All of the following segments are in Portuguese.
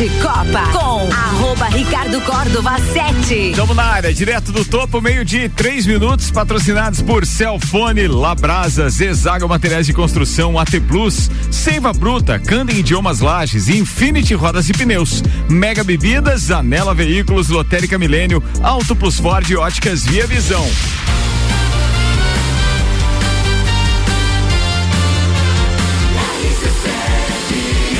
de Copa com arroba Ricardo Córdova 7. Estamos na área, direto do topo, meio de três minutos, patrocinados por Celfone, Labrasa, Zezago Materiais de Construção, AT Plus, Seiva Bruta, Candem Idiomas Lages, Infinity Rodas e Pneus, Mega Bebidas, Anela Veículos, Lotérica Milênio, Auto Plus Ford e Óticas Via Visão.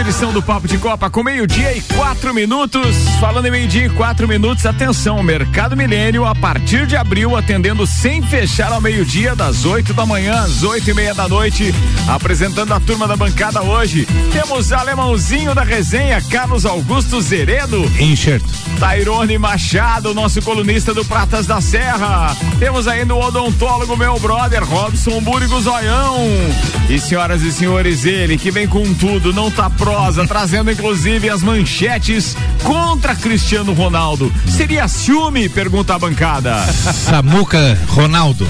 Edição do Papo de Copa com meio-dia e quatro minutos. Falando em meio-dia e quatro minutos, atenção, Mercado Milênio a partir de abril atendendo sem fechar ao meio-dia das 8 da manhã às oito e meia da noite. Apresentando a turma da bancada hoje, temos alemãozinho da resenha, Carlos Augusto Zeredo. Enxerto. Tairone Machado, nosso colunista do Pratas da Serra. Temos ainda o odontólogo, meu brother, Robson Búrigo Zoião. E senhoras e senhores, ele que vem com tudo, não tá prosa, trazendo inclusive as manchetes contra Cristiano Ronaldo. Seria ciúme? Pergunta a bancada. Samuca Ronaldo,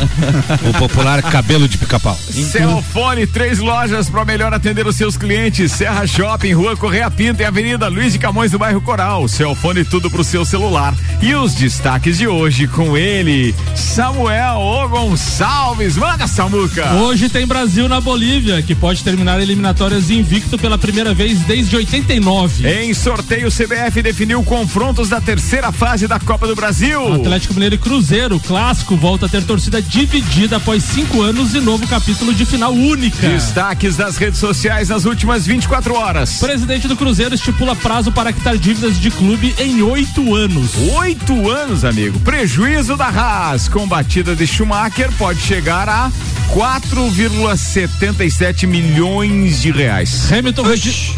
o popular cabelo de pica-pau. Celfone, três lojas para melhor atender os seus clientes. Serra Shopping, Rua Correia Pinto e Avenida Luiz de Camões do bairro Coral. Celfone tudo pro seu celular. E os destaques de hoje com ele, Samuel O Gonçalves. Manda, Samuca! Hoje tem Brasil na Bolívia, que pode terminar eliminatórias invicto pela primeira vez desde 89. Em sorteio, o CBF definiu confrontos da terceira fase da Copa do Brasil. Atlético Mineiro e Cruzeiro, clássico, volta a ter torcida dividida após cinco anos e novo capítulo de final única. Destaques das redes sociais nas últimas 24 horas. Presidente do Cruzeiro estipula prazo para quitar dívidas de clube em oito anos. Oito anos, amigo. Prejuízo da Haas com batida de Schumacher pode chegar a 4,77 milhões de reais. Hamilton, regi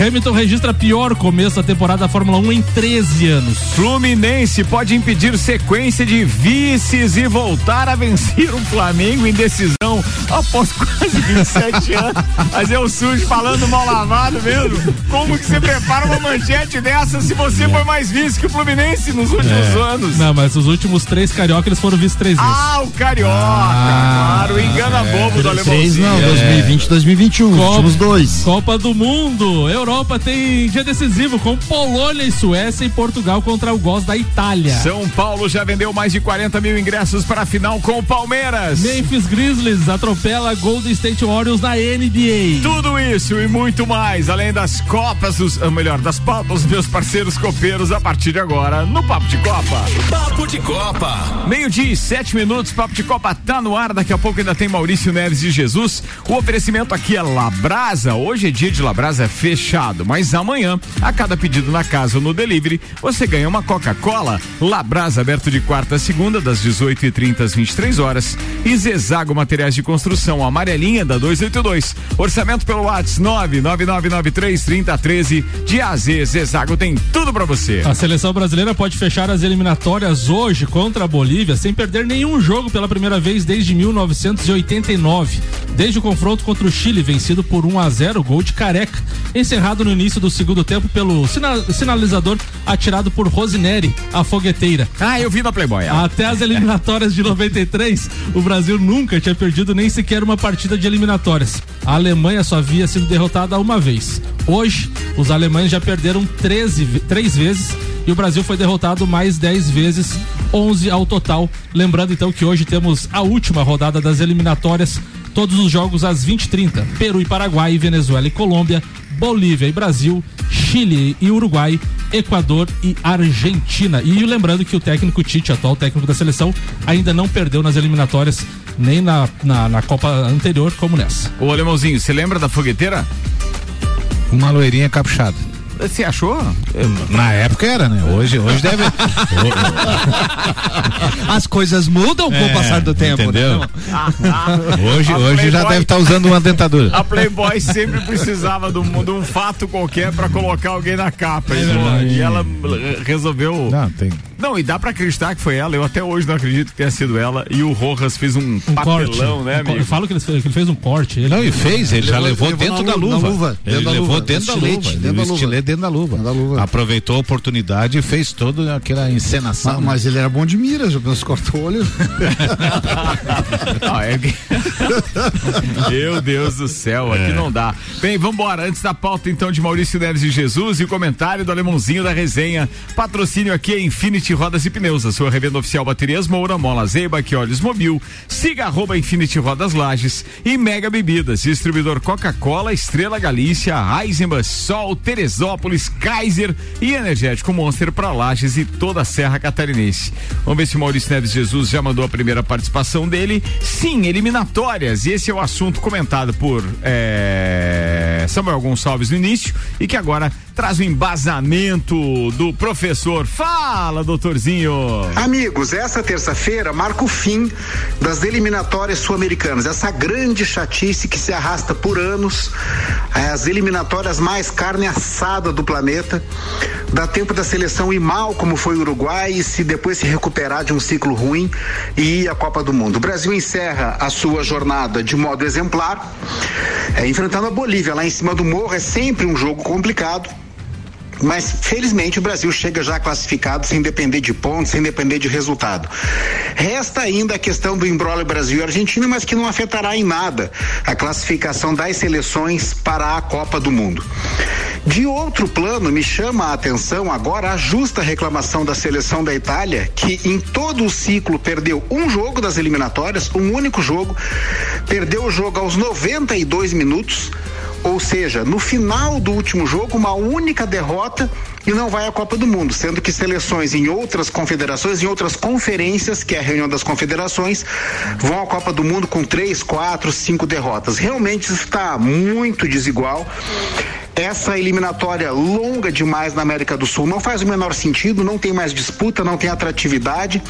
Hamilton registra pior começo da temporada da Fórmula 1 em 13 anos. Fluminense pode impedir sequência de vices e voltar a vencer o Flamengo em decisão após quase 27 anos. Mas é o sujo falando mal lavado mesmo. Como que você prepara uma manchete dessa se você foi mais vice que o Fluminense nos últimos É. anos? Não, mas os últimos três carioca eles foram vice três vezes. Ah, o Carioca, claro, engana bobo do Três alemãozinho. não, 2020 2021, Copa- últimos dois. Copa do Mundo. Europa tem dia decisivo com Polônia e Suécia e Portugal contra o Gols da Itália. São Paulo já vendeu mais de 40 mil ingressos para a final com o Palmeiras. Memphis Grizzlies atropela Golden State Warriors na NBA. Tudo isso e muito mais, além das copas, dos, ou melhor, das pautas dos meus parceiros copeiros a partir de agora no Papo de Copa. Papo de Copa. Meio-dia e sete minutos, Papo de Copa tá no ar. Daqui a pouco ainda tem Maurício Neves de Jesus. O oferecimento aqui é Labrasa. Hoje é dia de Labrasa fechado, mas amanhã, a cada pedido na casa ou no delivery, você ganha uma Coca-Cola. Labrasa aberto de quarta a segunda, das 18h30 às 23 horas. E Zezago Materiais de Construção, amarelinha da 282. Orçamento pelo WhatsApp 999933013. De AZ, Zezago tem tudo pra você. A seleção brasileira pode fechar as eliminatórias hoje contra a Bolívia sem perder nenhum jogo pela primeira vez desde 1989. Desde o confronto contra o Chile, vencido por 1 a 0 gol de careca, encerrado no início do segundo tempo pelo sina- sinalizador atirado por Rosineri, a fogueteira. Ah, eu vi na Playboy. ela. Até as eliminatórias de 93, o Brasil nunca tinha perdido nem sequer uma partida de eliminatórias. A Alemanha só havia sido derrotada uma vez. Hoje, os alemães já perderam 13, ve- três vezes e o Brasil foi derrotado mais 10 vezes, 11 ao total. Lembrando então que hoje temos a última rodada das eliminatórias, todos os jogos às 20h30. Peru e Paraguai, Venezuela e Colômbia, Bolívia e Brasil, Chile e Uruguai, Equador e Argentina. E lembrando que o técnico Tite, atual técnico da seleção, ainda não perdeu nas eliminatórias, nem na, na, na Copa anterior, como nessa. Ô, Alemãozinho, você lembra da fogueteira? Uma loirinha capuchada. Você achou? Na época era, né? Hoje, hoje deve. as coisas mudam com o É, passar do tempo, entendeu? né? Hoje, hoje já Playboy- deve estar usando uma dentadura. A Playboy sempre precisava de um, de um fato qualquer pra colocar alguém na capa. verdade. e ela resolveu. Não, tem. Não, e dá pra acreditar que foi ela. Eu até hoje não acredito que tenha sido ela. E o Rojas fez um, Um papelão, corte. né, Um amigo? Eu falo que ele fez, que ele fez um corte. Ele, Não, e fez, ele já Levou- levou, dentro da lu- luva. luva, ele dentro da levou luva, dentro da estilete, luva. dentro Ele da levou luva. dentro da luva. Dentro da luva. Aproveitou a oportunidade e fez toda aquela encenação. Mas, mas ele era bom de mira, já pensou, cortou o olho. Não, é Meu Deus do céu, aqui não dá. Bem, vambora. Antes da pauta, então, de Maurício Neves e Jesus e o comentário do alemãozinho da resenha. Patrocínio aqui é Infinity Rodas e Pneus, a sua revenda oficial Baterias Moura, Mola Zeiba, que olhos mobil. Siga arroba Infinity Rodas Lages e Mega Bebidas, distribuidor Coca-Cola, Estrela Galícia, Eisenbach, Sol, Teresópolis, Kaiser e Energético Monster para Lages e toda a Serra Catarinense. Vamos ver se Maurício Neves Jesus já mandou a primeira participação dele. Sim, eliminatórias. E esse é o assunto comentado por eh, Samuel Gonçalves no início e que agora traz o embasamento do professor. Fala, doutorzinho. Amigos, essa terça-feira marca o fim das eliminatórias sul-americanas. Essa grande chatice que se arrasta por anos, as eliminatórias mais carne assada do planeta. Dá tempo da seleção ir mal, como foi o Uruguai, e se depois se recuperar de um ciclo ruim e ir à Copa do Mundo. O Brasil encerra a sua jornada de modo exemplar, é, enfrentando a Bolívia lá em cima do morro. É sempre um jogo complicado. Mas felizmente o Brasil chega já classificado sem depender de pontos, sem depender de resultado. Resta ainda a questão do embrólio Brasil e Argentina, mas que não afetará em nada a classificação das seleções para a Copa do Mundo. De outro plano, me chama a atenção agora a justa reclamação da seleção da Itália, que em todo o ciclo perdeu um jogo das eliminatórias, um único jogo, perdeu o jogo aos 92 minutos. Ou seja, no final do último jogo, uma única derrota e não vai à Copa do Mundo, sendo que seleções em outras confederações, em outras conferências, que é a reunião das confederações, vão à Copa do Mundo com três, quatro, cinco derrotas. Realmente está muito desigual. Essa eliminatória longa demais na América do Sul não faz o menor sentido, não tem mais disputa, não tem atratividade.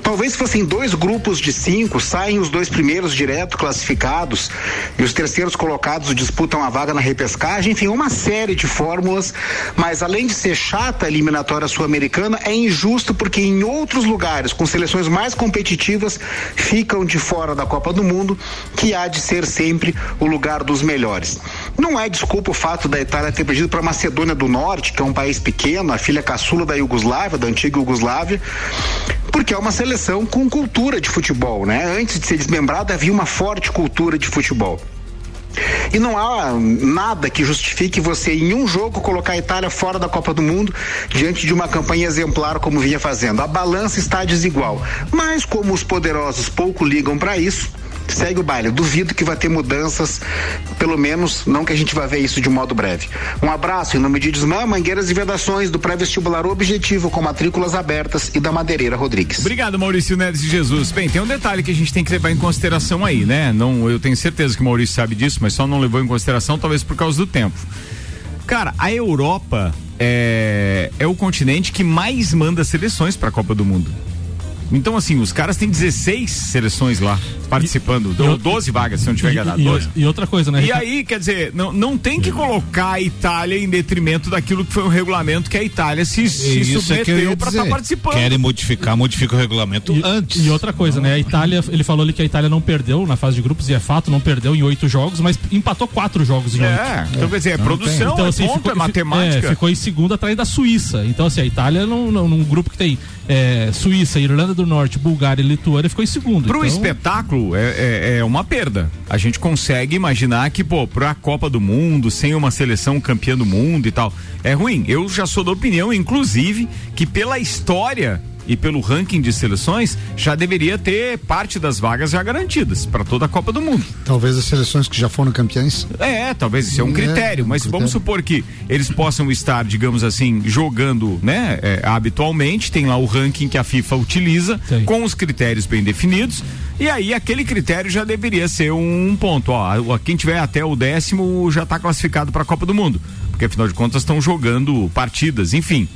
Talvez fossem dois grupos de cinco, saem os dois primeiros direto classificados e os terceiros colocados disputam a vaga na repescagem, enfim, uma série de fórmulas, mas além de ser chata a eliminatória sul-americana, é injusto porque em outros lugares, com seleções mais competitivas, ficam de fora da Copa do Mundo, que há de ser sempre o lugar dos melhores. Não é desculpa o fato da Itália ter perdido para a Macedônia do Norte, que é um país pequeno, a filha caçula da Iugoslávia, da antiga Iugoslávia, porque é uma seleção com cultura de futebol, né? Antes de ser desmembrada, havia uma forte cultura de futebol. E não há nada que justifique você, em um jogo, colocar a Itália fora da Copa do Mundo diante de uma campanha exemplar como vinha fazendo. A balança está desigual. Mas, como os poderosos pouco ligam para isso, segue o baile. Duvido que vai ter mudanças, pelo menos não que a gente vai ver isso de modo breve. Um abraço em nome de Desmã, Mangueiras e Vedações do pré-vestibular Objetivo com matrículas abertas e da Madeireira Rodrigues. Obrigado, Maurício Neves de Jesus. Bem, tem um detalhe que a gente tem que levar em consideração aí, né? Não, eu tenho certeza que o Maurício sabe disso, mas só não levou em consideração, talvez por causa do tempo. Cara, a Europa é, é o continente que mais manda seleções para a Copa do Mundo. Então, assim, os caras têm 16 seleções lá participando, e ou eu- 12 vagas, se eu não tiver enganado. E, 12. e outra coisa, né? E aí, quer dizer, não, não tem que colocar a Itália em detrimento daquilo que foi o regulamento que a Itália se, se é submeteu para estar dizer. participando. Querem modificar, modifica o regulamento E, antes. e outra coisa, né? A Itália, ele falou ali que a Itália não perdeu na fase de grupos, e é fato, não perdeu em oito jogos, mas empatou quatro jogos em oito. É, então quer dizer, é produção, Então, é assim, ponto, ficou, é matemática. é, ficou em segundo atrás da Suíça. Então, assim, a Itália, num, num, num grupo que tem é, Suíça, Irlanda do Norte, Bulgária e Lituânia, ficou em segundo. Pro então, espetáculo é, é, é uma perda. A gente consegue imaginar que, pô, pra Copa do Mundo, sem uma seleção campeã do mundo e tal, é ruim. Eu já sou da opinião, inclusive, que pela história e pelo ranking de seleções, já deveria ter parte das vagas já garantidas para toda a Copa do Mundo. Talvez as seleções que já foram campeãs. É, talvez isso é um É, critério, um mas critério. vamos supor que eles possam estar, digamos assim, jogando, né, é, habitualmente, tem lá o ranking que a FIFA utiliza, Sim. com os critérios bem definidos, e aí aquele critério já deveria ser um ponto, ó, quem tiver até o décimo já está classificado para a Copa do Mundo, porque afinal de contas estão jogando partidas, enfim.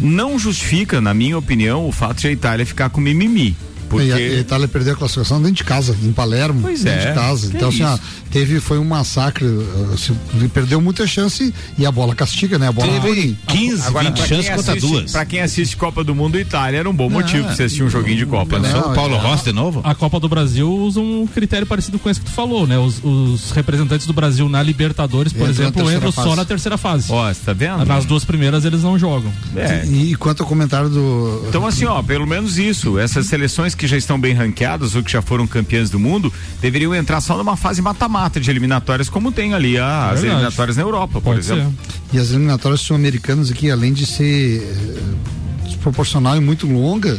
Não justifica, na minha opinião, o fato de a Itália ficar com mimimi. Porque... E a, Itália perdeu a classificação dentro de casa, em Palermo, Pois dentro é, de casa. que Então, assim, ó, teve, foi um massacre, uh, ele perdeu muita chance e a bola castiga, né? A bola Teve 15, Agora, 20 pra chances contra duas. Pra quem assiste Copa do Mundo, Itália era um bom motivo pra você assistir um joguinho de Copa, né? Não, o Paulo é. Rossi de novo? A Copa do Brasil usa um critério parecido com esse que tu falou, né? Os, os representantes do Brasil na Libertadores, por Entram na exemplo, entram só na terceira fase. Ó, você tá vendo? Nas duas primeiras eles não jogam. É. E, e quanto ao comentário do. Então, assim, ó, pelo menos isso. Essas seleções que já estão bem ranqueadas ou que já foram campeãs do mundo deveriam entrar só numa fase mata-mata de eliminatórias, como tem ali a- as Verdade. eliminatórias na Europa, por Pode exemplo. ser. E as eliminatórias sul-americanas aqui, além de ser eh, desproporcional e muito longa,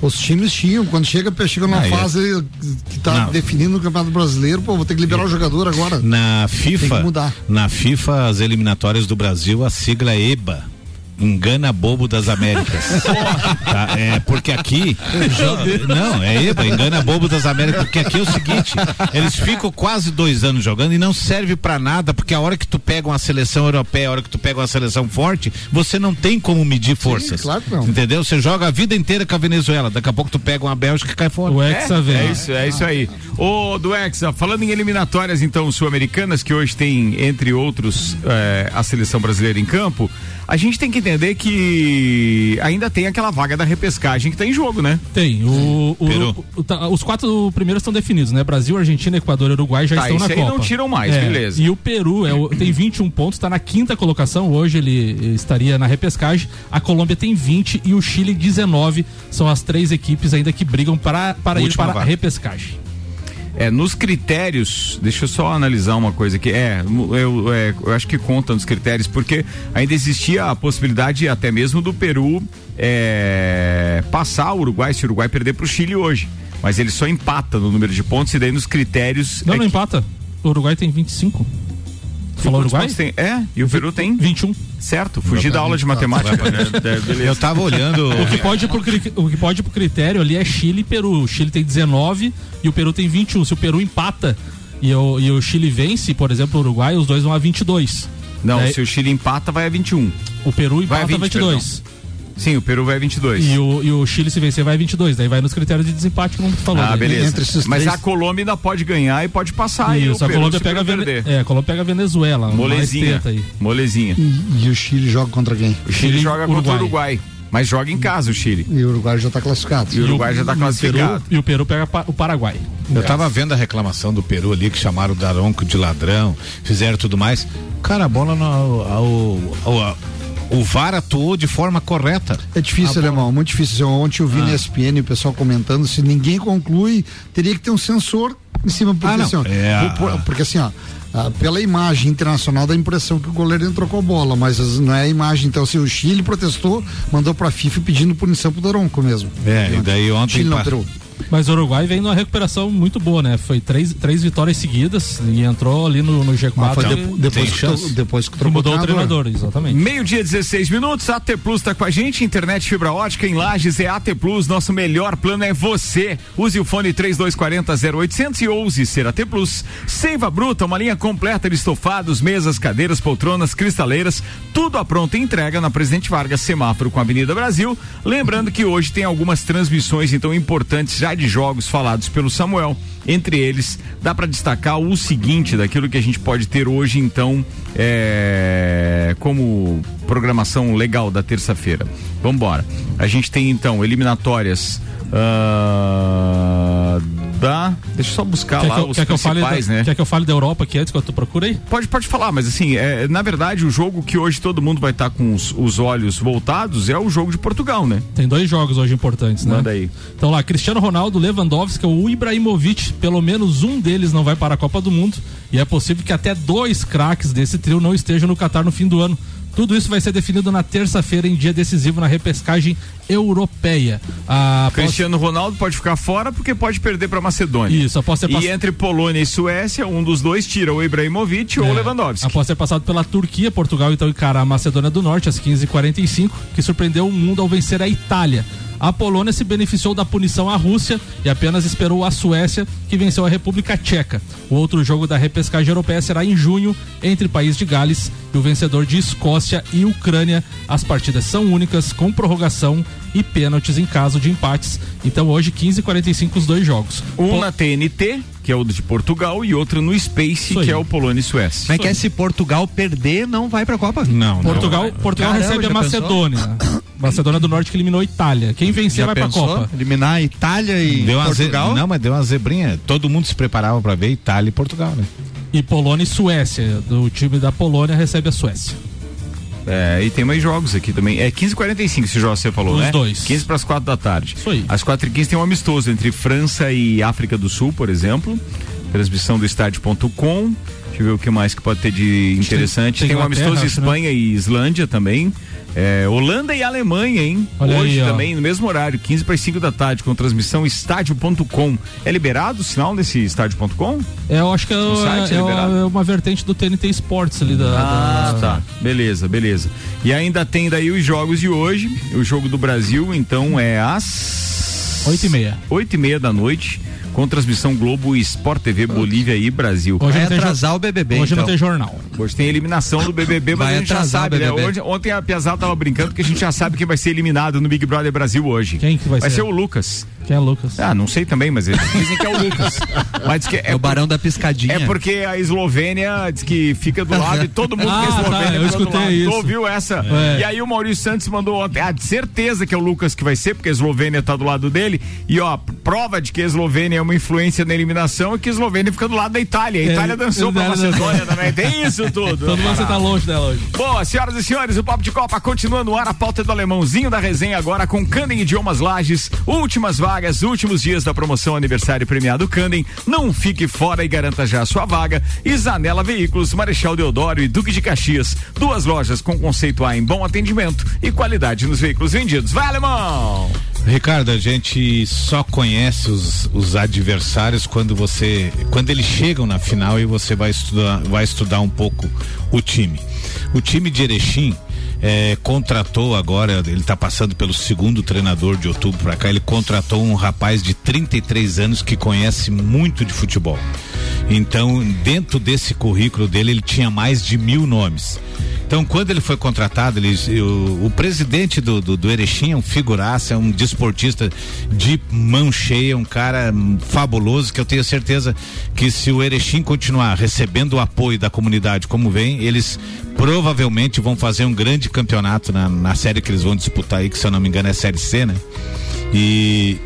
os times tinham, quando chega, chega numa Ah, é. fase que tá Não. definindo o Campeonato Brasileiro, pô, vou ter que liberar o jogador agora. Na Tem FIFA, que mudar. na FIFA, as eliminatórias do Brasil, a sigla é EBA. Engana bobo das Américas. Tá? É, porque aqui. Não, é EBA, engana bobo das Américas. Porque aqui é o seguinte: eles ficam quase dois anos jogando e não serve pra nada, porque a hora que tu pega uma seleção europeia, a hora que tu pega uma seleção forte, você não tem como medir forças. claro que não. Entendeu? Você joga a vida inteira com a Venezuela. Daqui a pouco tu pega uma Bélgica e cai fora. O Hexa vem. É isso, é isso aí. Ô, do Hexa, falando em eliminatórias, então, sul-americanas, que hoje tem, entre outros, eh, a seleção brasileira em campo, a gente tem que entender que ainda tem aquela vaga da repescagem que tá em jogo, né? Tem. O, o- o- tá, os quatro primeiros estão definidos, né? Brasil, Argentina, Equador e Uruguai já Tá, estão na aí Copa. não tiram mais, É, beleza. E o Peru é tem 21 pontos, está na quinta colocação. Hoje ele eh, estaria na repescagem. A Colômbia tem 20 e o Chile 19. São as três equipes ainda que brigam para, para ir para a repescagem. É, nos critérios, deixa eu só analisar uma coisa aqui. É, eu, é, eu acho que conta nos critérios, porque ainda existia a possibilidade até mesmo do Peru é, passar o Uruguai, se o Uruguai perder pro Chile hoje. Mas ele só empata no número de pontos e daí nos critérios. Não, é não que- empata. O Uruguai tem 25. Falou Uruguai? tem? É, e o Peru tem 21. Certo, fugir da aula de matemática. né? É. Eu tava olhando. O que pode ir pro, o que pode ir pro critério ali é Chile e Peru. O Chile tem 19 e o Peru tem 21. Se o Peru empata e o, e o Chile vence, por exemplo, o Uruguai, os dois vão a 22. Não, É, se o Chile empata, vai a 21. O Peru Vai a empata 20, 22. Sim, o Peru vai a 22. E o, e o Chile, se vencer, vai a 22. Daí vai nos critérios de desempate que não falou. Ah, Daí- beleza. Entre esses Mas três- a Colômbia ainda pode ganhar e pode passar. e o Isso, a Peru, Colômbia pega a, Vene... é, a Colômbia pega a Venezuela. Molezinha. aí. Molezinha. E, e o Chile joga contra quem? O Chile, Chile, joga contra o Uruguai. Uruguai. Mas joga em casa o Chile. E o Uruguai já está classificado. E o Uruguai já tá e o classificado. Peru, e o Peru pega o Paraguai. Eu tava vendo a reclamação do Peru ali, que chamaram o Daronco de ladrão, fizeram tudo mais. Cara, a bola no. ao- ao- ao- o VAR atuou de forma correta. É difícil, alemão, muito difícil. Ontem eu vi Ah. na ESPN o pessoal comentando, se ninguém conclui, teria que ter um sensor em cima, porque Ah, assim, ó, É a- por- por- porque assim, ó, ah, pela imagem internacional dá a impressão que o goleiro entrou com a bola, mas as- não é a imagem. Então, assim, o Chile protestou, mandou pra FIFA pedindo punição pro Daronco mesmo. É, e daí ontem Chile não, Peru. Mas o Uruguai vem numa recuperação muito boa, né? Foi três, três vitórias seguidas e entrou ali no, no G4. Mas foi de- depois, que, tro- depois que trocou mudou o treinador, exatamente. Meio-dia, 16 minutos. AT Plus tá com a gente. Internet fibra ótica em Lages é AT Plus. Nosso melhor plano é você. Use o fone 3240-0800 e ouse ser AT Plus. Seiva Bruta, uma linha completa de estofados, mesas, cadeiras, poltronas, cristaleiras. Tudo à pronta entrega na Presidente Vargas, semáforo com a Avenida Brasil. Lembrando que hoje tem algumas transmissões então importantes já de jogos falados pelo Samuel. Entre eles, dá para destacar o seguinte daquilo que a gente pode ter hoje, então, é, como programação legal da terça-feira. Vamos embora. A gente tem então eliminatórias ah, Deixa eu só buscar Quer lá que, eu, os quer, que eu fale da, principais, né? quer que eu fale da Europa aqui antes que tu procura aí? Pode, pode falar, mas assim, é, na verdade, o jogo que hoje todo mundo vai estar com os, os olhos voltados é o jogo de Portugal, né? Tem dois jogos hoje importantes, né? Manda aí. Então lá, Cristiano Ronaldo, Lewandowski, o Ibrahimovic, pelo menos um deles não vai para a Copa do Mundo e é possível que até dois craques desse trio não estejam no Catar no fim do ano. Tudo isso vai ser definido na terça-feira em dia decisivo na repescagem Europeia. A Cristiano Ronaldo pode ficar fora porque pode perder para Macedônia. Isso, após ter E pass- entre Polônia e Suécia, um dos dois tira o Ibrahimovic ou o É, Lewandowski. Após ter passado pela Turquia, Portugal então encara a Macedônia do Norte às 15h45, que surpreendeu o mundo ao vencer a Itália. A Polônia se beneficiou da punição à Rússia e apenas esperou a Suécia, que venceu a República Tcheca. O outro jogo da repescagem europeia será em junho, entre País de Gales e o vencedor de Escócia e Ucrânia. As partidas são únicas, com prorrogação e pênaltis em caso de empates. Então hoje, 15h45, os dois jogos. Um Po- na TNT, que é o de Portugal, e outro no Space, que é o Polônia e Suécia. Como é que é se Portugal perder, não vai pra Copa? Não, não. Portugal, Portugal Caramba, recebe a Macedônia. Macedônia do Norte que eliminou a Itália. Quem vencer Já vai pra pensou? Copa. Eliminar a Itália e Deu ze- Portugal? Não, mas deu uma zebrinha. Todo mundo se preparava para ver Itália e Portugal, né? E Polônia e Suécia. Do time da Polônia recebe a Suécia. É, e tem mais jogos aqui também. É 15h45 esse jogo você falou, Os né? dois. 15 para as 4 da tarde. Isso aí. Às 4h15 tem um amistoso entre França e África do Sul, por exemplo. Transmissão do estádio.com. Deixa eu ver o que mais que pode ter de interessante. tem Tem, um Inglaterra, amistoso né? Espanha e Islândia também. É, Holanda e Alemanha, hein? Olha Hoje aí, também, no mesmo horário, 15 para as 5 da tarde, com transmissão estádio.com. É liberado o sinal desse estádio.com? É, eu acho que é, O site é é, liberado. é uma vertente do TNT Sports ali da. Ah, da- tá. Beleza, beleza. E ainda tem daí os jogos de hoje. O jogo do Brasil, então, é às. Oito e meia. Oito e meia da noite. Com transmissão Globo e Sport TV Bolívia e Brasil. Hoje Vai não jo- atrasar o BBB, Hoje não então. tem jornal. Hoje tem eliminação do BBB, mas Vai a gente já sabe, né? Hoje- ontem a Piazada tava brincando que a gente já sabe quem vai ser eliminado no Big Brother Brasil hoje. Quem que vai Vai ser? ser o Lucas. Quem é Lucas? Ah, não sei também, mas eles dizem que é o Lucas. Mas diz que É o Barão da Piscadinha. É porque a Eslovênia diz que fica do lado e todo mundo que é Ah, tá, Eslovênia eu fica do escutei lado. isso. Tu ouviu essa? É. E aí o Maurício Santos mandou ontem, ah, de certeza que é o Lucas que vai ser, porque a Eslovênia tá do lado dele. E ó, prova de que a Eslovênia é uma influência na eliminação é que a Eslovênia fica do lado da Itália. A É, Itália dançou pra. Macedônia também. Tem isso tudo. Todo mundo você tá longe dela hoje. Boa, senhoras e senhores, o Papo de Copa continua no ar. A pauta é do alemãozinho da resenha agora com Candem Idiomas Lages. Últimas vagas, últimos dias da promoção aniversário premiado Candem. Não fique fora e garanta já a sua vaga. E Zanela Veículos, Marechal Deodoro e Duque de Caxias. Duas lojas com conceito A em bom atendimento e qualidade nos veículos vendidos. Vai, alemão! Ricardo, a gente só conhece os, os adversários quando você, quando eles chegam na final e você vai estudar, vai estudar um pouco o time. O time de Erechim eh, contratou agora, ele está passando pelo segundo treinador de outubro para cá, ele contratou um rapaz de 33 anos que conhece muito de futebol. Então, dentro desse currículo dele, ele tinha mais de mil nomes. Então, quando ele foi contratado, ele, o, o presidente do, do, do Erechim é um figuraça, é um desportista de mão cheia, um cara fabuloso, que eu tenho certeza que se o Erechim continuar recebendo o apoio da comunidade como vem, eles provavelmente vão fazer um grande campeonato na, na série que eles vão disputar aí, que se eu não me engano é Série C, né? E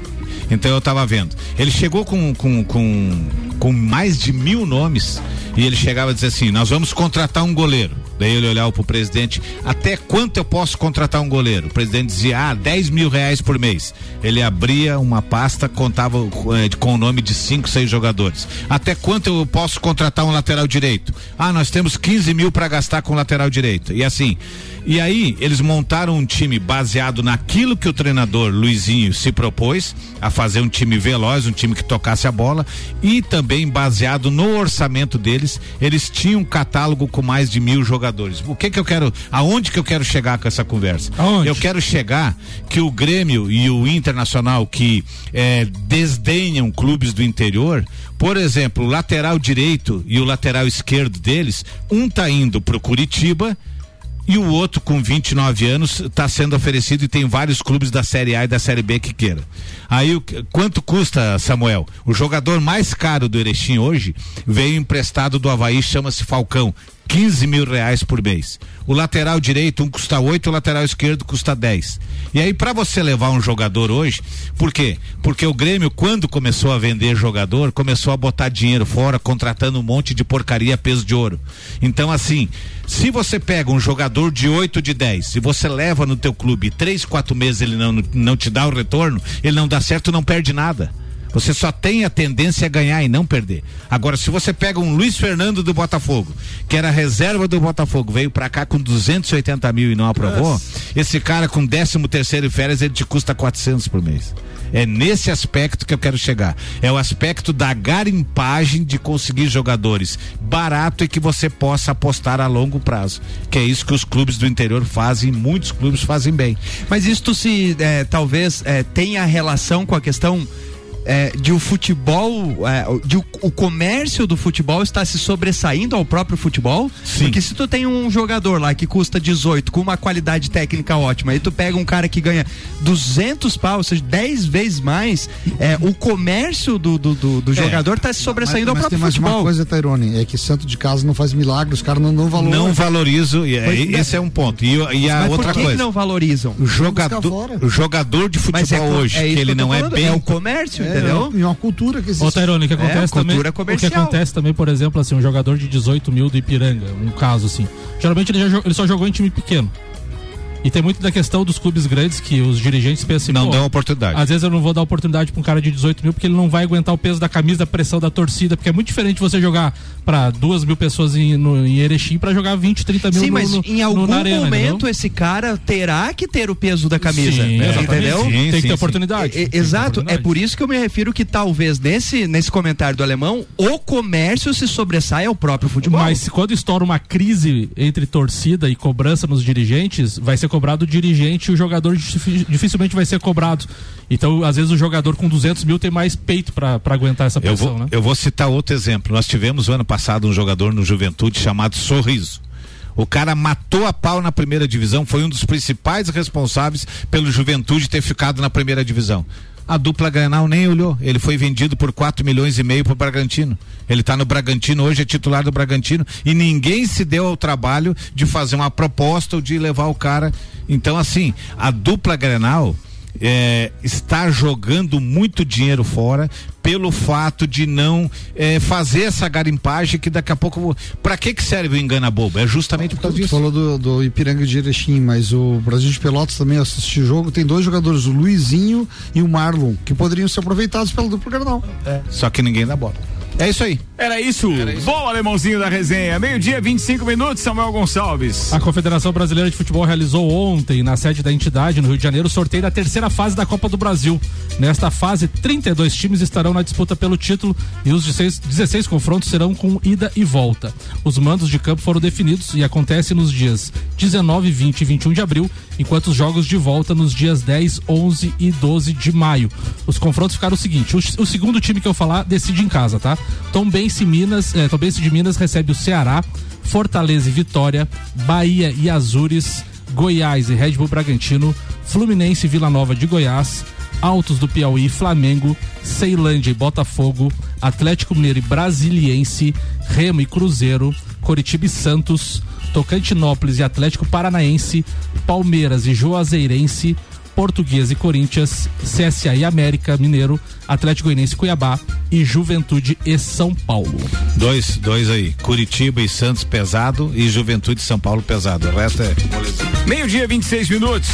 então eu tava vendo. Ele chegou com, com, com, com mais de mil nomes e ele chegava a dizer assim: nós vamos contratar um goleiro. Daí ele olhava pro presidente: até quanto eu posso contratar um goleiro? O presidente dizia: ah, 10 mil reais por mês. Ele abria uma pasta, contava eh, com o nome de cinco, seis jogadores. Até quanto eu posso contratar um lateral direito? Ah, nós temos 15 mil para gastar com lateral direito. E assim. E aí, eles montaram um time baseado naquilo que o treinador Luizinho se propôs, a fazer um time veloz, um time que tocasse a bola, e também baseado no orçamento deles, eles tinham um catálogo com mais de mil jogadores. O que que eu quero, aonde que eu quero chegar com essa conversa? Aonde? Eu quero chegar que o Grêmio e o Internacional que eh, desdenham clubes do interior, por exemplo, o lateral direito e o lateral esquerdo deles, um tá indo pro Curitiba, e o outro com 29 anos está sendo oferecido e tem vários clubes da Série A e da Série B que queira. Aí o quanto custa, Samuel? O jogador mais caro do Erechim hoje veio emprestado do Havaí, chama-se Falcão. 15 mil reais por mês. O lateral direito, um custa 8, o lateral esquerdo custa 10. E aí, para você levar um jogador hoje, por quê? Porque o Grêmio, quando começou a vender jogador, começou a botar dinheiro fora, contratando um monte de porcaria peso de ouro. Então, assim, se você pega um jogador de 8 de 10 e você leva no teu clube três, quatro meses ele não, não te dá o retorno, ele não dá certo, não perde nada. Você só tem a tendência a ganhar e não perder. Agora, se você pega um Luiz Fernando do Botafogo, que era reserva do Botafogo, veio pra cá com 280 mil e não aprovou, esse cara com 13 terceiro e férias, ele te custa 400 por mês. É nesse aspecto que eu quero chegar. É o aspecto da garimpagem de conseguir jogadores barato e que você possa apostar a longo prazo. Que é isso que os clubes do interior fazem, muitos clubes fazem bem. Mas isto se é, talvez é, tenha relação com a questão é, de o futebol, é, de o, o comércio do futebol está se sobressaindo ao próprio futebol? Sim. Porque se tu tem um jogador lá que custa 18 com uma qualidade técnica ótima, e tu pega um cara que ganha 200 pau, ou seja, 10 vezes mais, é, o comércio do, do, do, do jogador está se sobressaindo mas, mas ao tem próprio mais futebol. uma coisa, Tairone, é que santo de casa não faz milagre, os caras não dão valor. Não valorizo, e é- Mas, esse é um ponto. E, e a Mas outra por que, que coisa. não valorizam? O jogador, o jogador de futebol é, co- hoje, é que ele não é bem. É o comércio, É, entendeu? é uma cultura que existe. Ô, Tairone, o que acontece cultura também. O que comercial. acontece também, por exemplo, assim, um jogador de 18 mil do Ipiranga, um caso assim. Geralmente ele, já ele só jogou em time pequeno. E tem muito da questão dos clubes grandes que os dirigentes pensam Não dão oportunidade. Às vezes eu não vou dar oportunidade pra um cara de 18 mil porque ele não vai aguentar o peso da camisa, a pressão da torcida, porque é muito diferente você jogar pra duas mil pessoas em, no, em Erechim pra jogar 20, 30 mil Sim, no, mas no- em algum na arena, momento entendeu? esse cara terá que ter o peso da camisa. Sim, né? Entendeu? Sim, Tem que sim, ter sim. oportunidade. E- Tem que ter exato, é oportunidade. por isso que eu me refiro que talvez nesse, nesse comentário do alemão, o comércio se sobressai ao próprio futebol. Mas se quando estoura uma crise entre torcida e cobrança nos dirigentes, vai ser cobrado o dirigente o jogador difi- dificilmente vai ser cobrado. Então, às vezes, o jogador com 200 mil tem mais peito pra aguentar essa Eu pressão, vou, né? eu vou citar outro exemplo. Nós tivemos ano passado um jogador no Juventude chamado Sorriso. O cara matou a pau na primeira divisão, foi um dos principais responsáveis pelo Juventude ter ficado na primeira divisão. A dupla Granal nem olhou. Ele foi vendido por 4 milhões e meio para o Bragantino. Ele está no Bragantino, hoje é titular do Bragantino. E ninguém se deu ao trabalho de fazer uma proposta ou de levar o cara. Então, assim, a dupla Grenal é, está jogando muito dinheiro fora pelo fato de não é, fazer essa garimpagem que daqui a pouco. Para que que serve o engana bobo? É justamente por causa disso. falou do, do Ipiranga de Erechim, mas o Brasil de Pelotas também assisti o jogo. Tem dois jogadores, o Luizinho e o Marlon, que poderiam ser aproveitados pela dupla Granal. Só que ninguém dá bola. É isso aí. Era isso. Bom, alemãozinho da resenha. Meio-dia, 25 minutos, Samuel Gonçalves. A Confederação Brasileira de Futebol realizou ontem, na sede da entidade, no Rio de Janeiro, o sorteio da terceira fase da Copa do Brasil. Nesta fase, 32 times estarão na disputa pelo título e os 16, 16 confrontos serão com ida e volta. Os mandos de campo foram definidos e acontece nos dias 19, 20 e 21 de abril, enquanto os jogos de volta nos dias 10, 11 e 12 de maio. Os confrontos ficaram o seguinte: o, o segundo time que eu falar decide em casa, tá? Tombense Minas, eh, Tombense de Minas recebe o Ceará, Fortaleza e Vitória, Bahia e Azures, Goiás e Red Bull Bragantino, Fluminense e Vila Nova de Goiás, Altos do Piauí, Flamengo, Ceilândia e Botafogo, Atlético Mineiro e Brasiliense, Remo e Cruzeiro, Coritiba e Santos, Tocantinópolis e Atlético Paranaense, Palmeiras e Juazeirense, Português e Corinthians, CSA e América Mineiro, Atlético Goianiense e Cuiabá e Juventude e São Paulo. Dois, dois aí. Curitiba e Santos pesado e Juventude e São Paulo pesado. O resto é. Meio-dia, 26 minutos.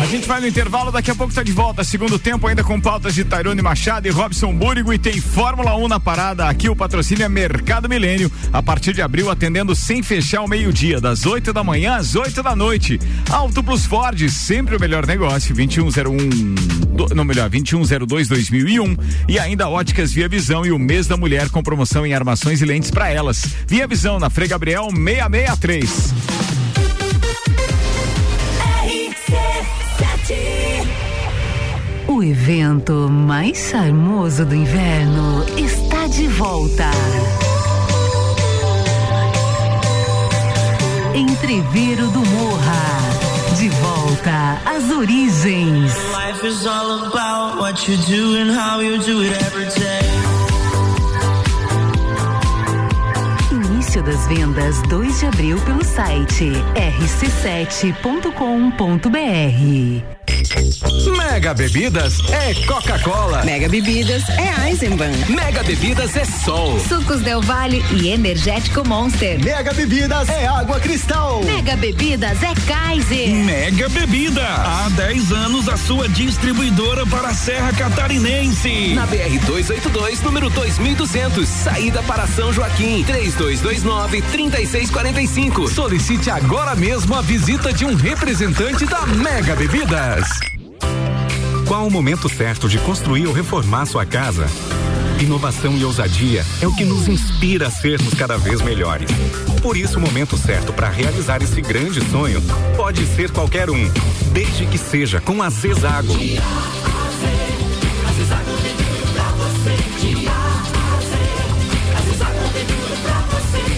A gente vai no intervalo, daqui a pouco está de volta. Segundo tempo, ainda com pautas de Tairone Machado e Robson Búrigo. E tem Fórmula 1 na parada. Aqui o patrocínio é Mercado Milênio. A partir de abril, atendendo sem fechar o meio-dia, das 8 da manhã às 8 da noite. Auto Plus Ford, sempre o melhor negócio. 2101. do- Não, melhor, 2102 2001. E ainda Óticas Via Visão e o mês da mulher com promoção em armações e lentes para elas. Via Visão na Frei Gabriel 663. O evento mais charmoso do inverno está de volta. Entreveiro do Morra. De volta às origens. Life is all about what you do and how you do it every day. Início das vendas 2 de abril pelo site rc7.com.br. Mega Bebidas é Coca-Cola. Mega Bebidas é Eisenbahn. Mega Bebidas é Sol. Sucos Del Vale e Energético Monster. Mega Bebidas é Água Cristal. Mega Bebidas é Kaiser. Mega Bebida. Há 10 anos a sua distribuidora para a Serra Catarinense. Na BR 282, número 2200, saída para São Joaquim. 3229 3645. Solicite agora mesmo a visita de um representante da Mega Bebidas. Qual o momento certo de construir ou reformar sua casa? Inovação e ousadia é o que nos inspira a sermos cada vez melhores. Por isso, o momento certo para realizar esse grande sonho pode ser qualquer um, desde que seja com a Zezago.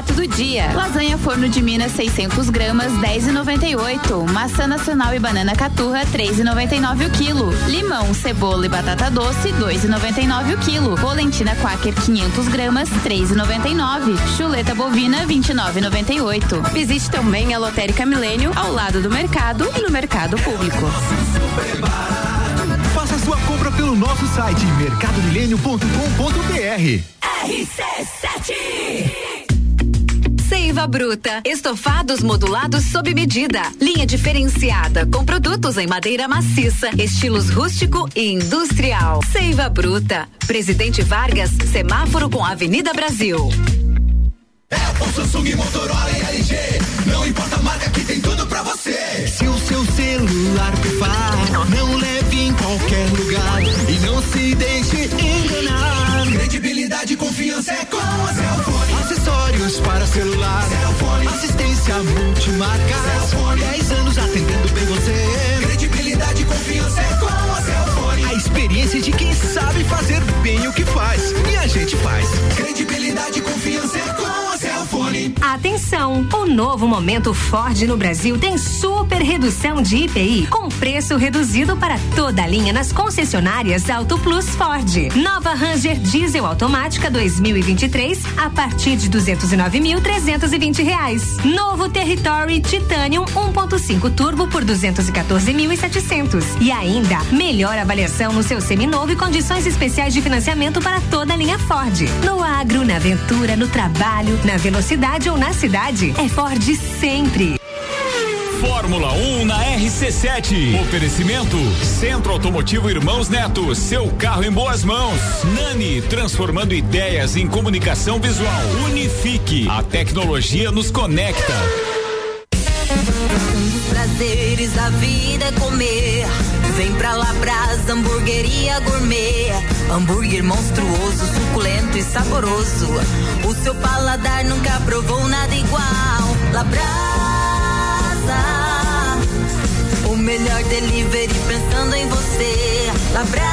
barato do dia. Lasanha forno de Minas 600 gramas 10,98. Maçã nacional e banana caturra 3,99 o quilo. Limão, cebola e batata doce 2,99 o quilo. Polentina Quaker 500 gramas 3,99. Chuleta bovina 29,98. Visite também a Lotérica Milênio ao lado do mercado e no mercado público. Faça sua compra pelo nosso site mercadomilênio.com.br. RC7 Seiva Bruta. Estofados modulados sob medida. Linha diferenciada com produtos em madeira maciça, estilos rústico e industrial. Seiva Bruta. Presidente Vargas, semáforo com Avenida Brasil. É o Samsung, Motorola e LG. Não importa a marca que tem tudo pra você. Se o seu celular pifar, não leve em qualquer lugar e não se deixe enganar. Credibilidade e confiança é com a Cellfone. Para celular. Cellfone. Assistência multimarca. Cellfone. 10 anos atendendo bem você. Credibilidade e confiança é com a Cellfone. A experiência de quem sabe fazer bem o que faz. Atenção! O novo momento Ford no Brasil tem super redução de IPI com preço reduzido para toda a linha nas concessionárias Auto Plus Ford. Nova Ranger Diesel automática 2023 a partir de 209.320 reais. Novo Territory Titanium 1.5 Turbo por 214.700 e ainda melhor avaliação no seu seminovo e condições especiais de financiamento para toda a linha Ford. No agro, na aventura, no trabalho, na velocidade ou na cidade, é Ford sempre. Fórmula 1 na RC7. Oferecimento Centro Automotivo Irmãos Neto, seu carro em boas mãos. Nani, transformando ideias em comunicação visual. Unifique, a tecnologia nos conecta. Um dos prazeres da vida é comer. Vem pra Labrasa, hamburgueria gourmet. Hambúrguer monstruoso, suculento e saboroso. O seu paladar nunca provou nada igual. Labrasa, o melhor delivery pensando em você. Labrasa,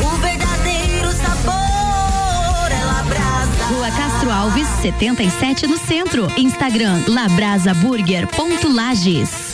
o verdadeiro sabor é Labrasa. Rua Castro Alves, 77 no centro. Instagram labrasaburger.lages.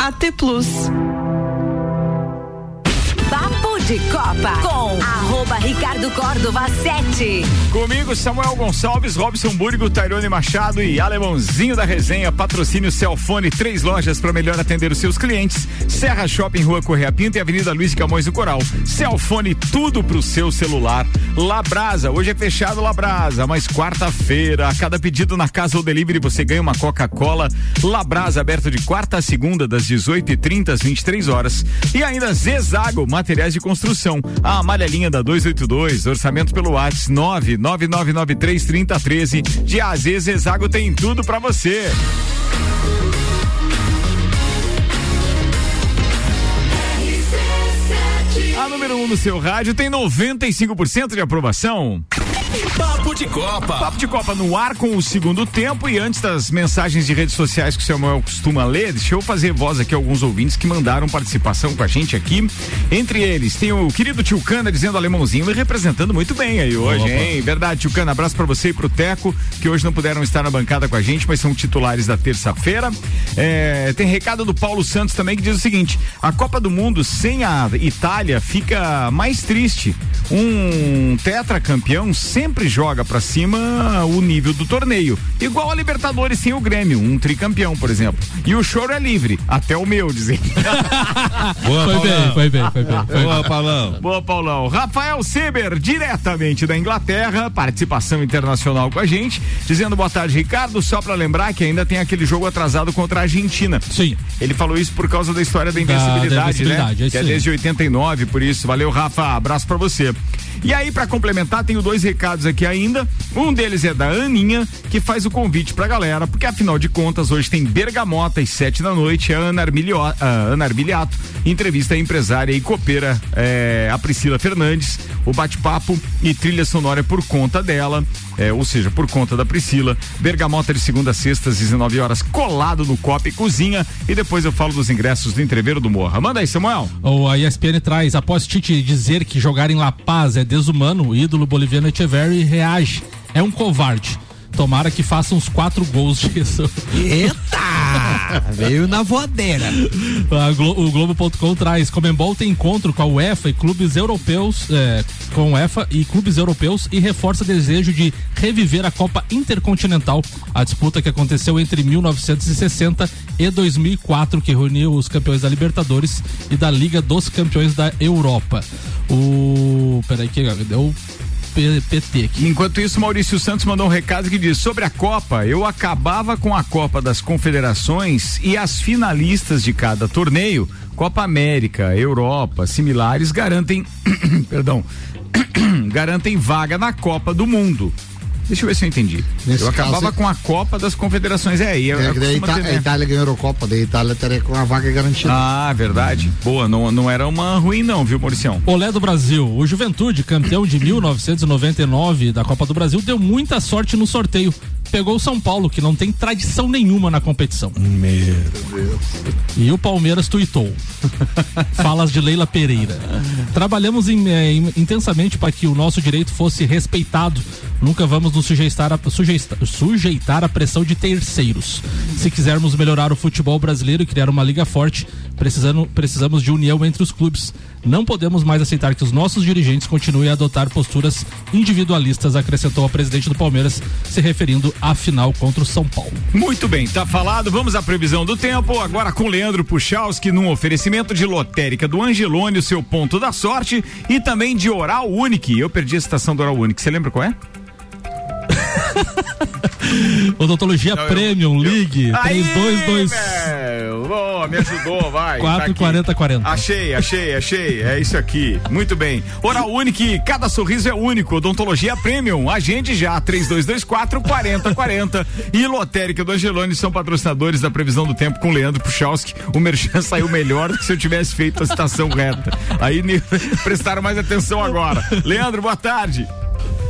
AT Plus. Papo de Copa com arroba Ricardo Córdova 7. Comigo, Samuel Gonçalves, Robson Burgo, Tairone Machado e Alemãozinho da Resenha. Patrocínio Celfone, três lojas para melhor atender os seus clientes. Serra Shopping, Rua Correia Pinto e Avenida Luiz Camões do Coral. Celfone, tudo pro seu celular. Labrasa, hoje é fechado Labrasa, mas quarta-feira, a cada pedido na casa ou delivery você ganha uma Coca-Cola. Labrasa, aberto de quarta a segunda, das 18h30 às 23 horas. E ainda Zezago, materiais de construção. A amarelinha da 282, orçamento pelo WhatsApp 999933013. De AZ Zezago tem tudo pra você. A número 1 um no seu rádio tem 95% de aprovação. De Copa. Papo de Copa no ar com o segundo tempo e antes das mensagens de redes sociais que o Samuel costuma ler, deixa eu fazer voz aqui a alguns ouvintes que mandaram participação com a gente aqui. Entre eles, tem o querido Tio Cana dizendo alemãozinho e representando muito bem aí hoje, Opa. hein? Verdade, Tio Cana, abraço pra você e pro Teco, que hoje não puderam estar na bancada com a gente, mas são titulares da terça-feira. É, tem recado do Paulo Santos também que diz o seguinte: a Copa do Mundo sem a Itália fica mais triste. Um tetracampeão sempre joga pra cima o nível do torneio. Igual a Libertadores sem o Grêmio, um tricampeão, por exemplo. E o choro é livre, até o meu, dizer. Boa, Foi bem, foi bem, foi bem. Foi Boa, bem. Paulão. Boa, Paulão. Rafael Seber, diretamente da Inglaterra, participação internacional com a gente, dizendo boa tarde, Ricardo. Só pra lembrar que ainda tem aquele jogo atrasado contra a Argentina. Sim. Ele falou isso por causa da história da Da- invencibilidade, da invencibilidade, né? é isso que é desde 89, por isso. Valeu, Rafa. Abraço pra você. E aí, pra complementar, tenho dois recados aqui ainda. Um deles é da Aninha, que faz o convite pra galera, porque afinal de contas, hoje tem Bergamota às sete da noite. A Ana, Armilio, a Ana Armiliato entrevista a empresária e copeira, é, a Priscila Fernandes. O bate-papo e trilha sonora é por conta dela, é, ou seja, por conta da Priscila. Bergamota de segunda a sexta, às 19 horas, colado no Copa e Cozinha. E depois eu falo dos ingressos do Entreveiro do Morra. Manda aí, Samuel. O a ESPN traz, após Tite dizer que jogar em La Paz é desumano, o ídolo boliviano Echeverry reage. É um covarde. Tomara que faça uns quatro gols disso. Eita! Veio na voadeira. Glo- o Globo.com traz Comembol tem encontro com a UEFA e clubes europeus é, com a UEFA e clubes europeus e reforça desejo de reviver a Copa Intercontinental, a disputa que aconteceu entre 1960 e 2004 que reuniu os campeões da Libertadores e da Liga dos Campeões da Europa. O peraí que deu PT aqui. Enquanto isso, Maurício Santos mandou um recado que diz: sobre a Copa, eu acabava com a Copa das Confederações e as finalistas de cada torneio, Copa América, Europa, similares, garantem, perdão, garantem vaga na Copa do Mundo. Deixa eu ver se eu entendi. Nesse eu acabava caso, com a Copa das Confederações. É, e eu, É, eu que daí costumo Ita- ter, a? Itália ganhou a Eurocopa, daí a Itália teria com a vaga garantida. Ah, verdade. Boa, não, não era uma ruim, não, viu, Mauricião? Olé do Brasil. O Juventude, campeão de 1999 da Copa do Brasil, deu muita sorte no sorteio. Pegou o São Paulo, que não tem tradição nenhuma na competição. Meu Deus. E o Palmeiras tuitou. Falas de Leila Pereira. Trabalhamos em- eh, in- intensamente para que o nosso direito fosse respeitado. Nunca vamos nos sujeitar a, sujeita- sujeitar a pressão de terceiros. Se quisermos melhorar o futebol brasileiro e criar uma liga forte, precisando, precisamos de união entre os clubes. Não podemos mais aceitar que os nossos dirigentes continuem a adotar posturas individualistas, acrescentou a presidente do Palmeiras, se referindo à final contra o São Paulo. Muito bem, tá falado. Vamos à previsão do tempo. Agora com Leandro Puchalski, num oferecimento de lotérica do Angelone, o seu ponto da sorte, e também de Oral Unique. Eu perdi a estação do Oral Unique. Você lembra qual é? Odontologia Não, eu- Premium League Aí, 322. meu, ajudou, me ajudou, vai. 4 aqui. 40 40. Achei, achei, achei. É isso aqui. Muito bem. Oral Unique, cada sorriso é único. Odontologia Premium. Agende já, 3224 4040. E Lotérica do Angelone são patrocinadores da previsão do tempo com Leandro Puchalski. O Merchan saiu melhor do que se eu tivesse feito a citação reta. Aí prestaram mais atenção agora. Leandro, boa tarde.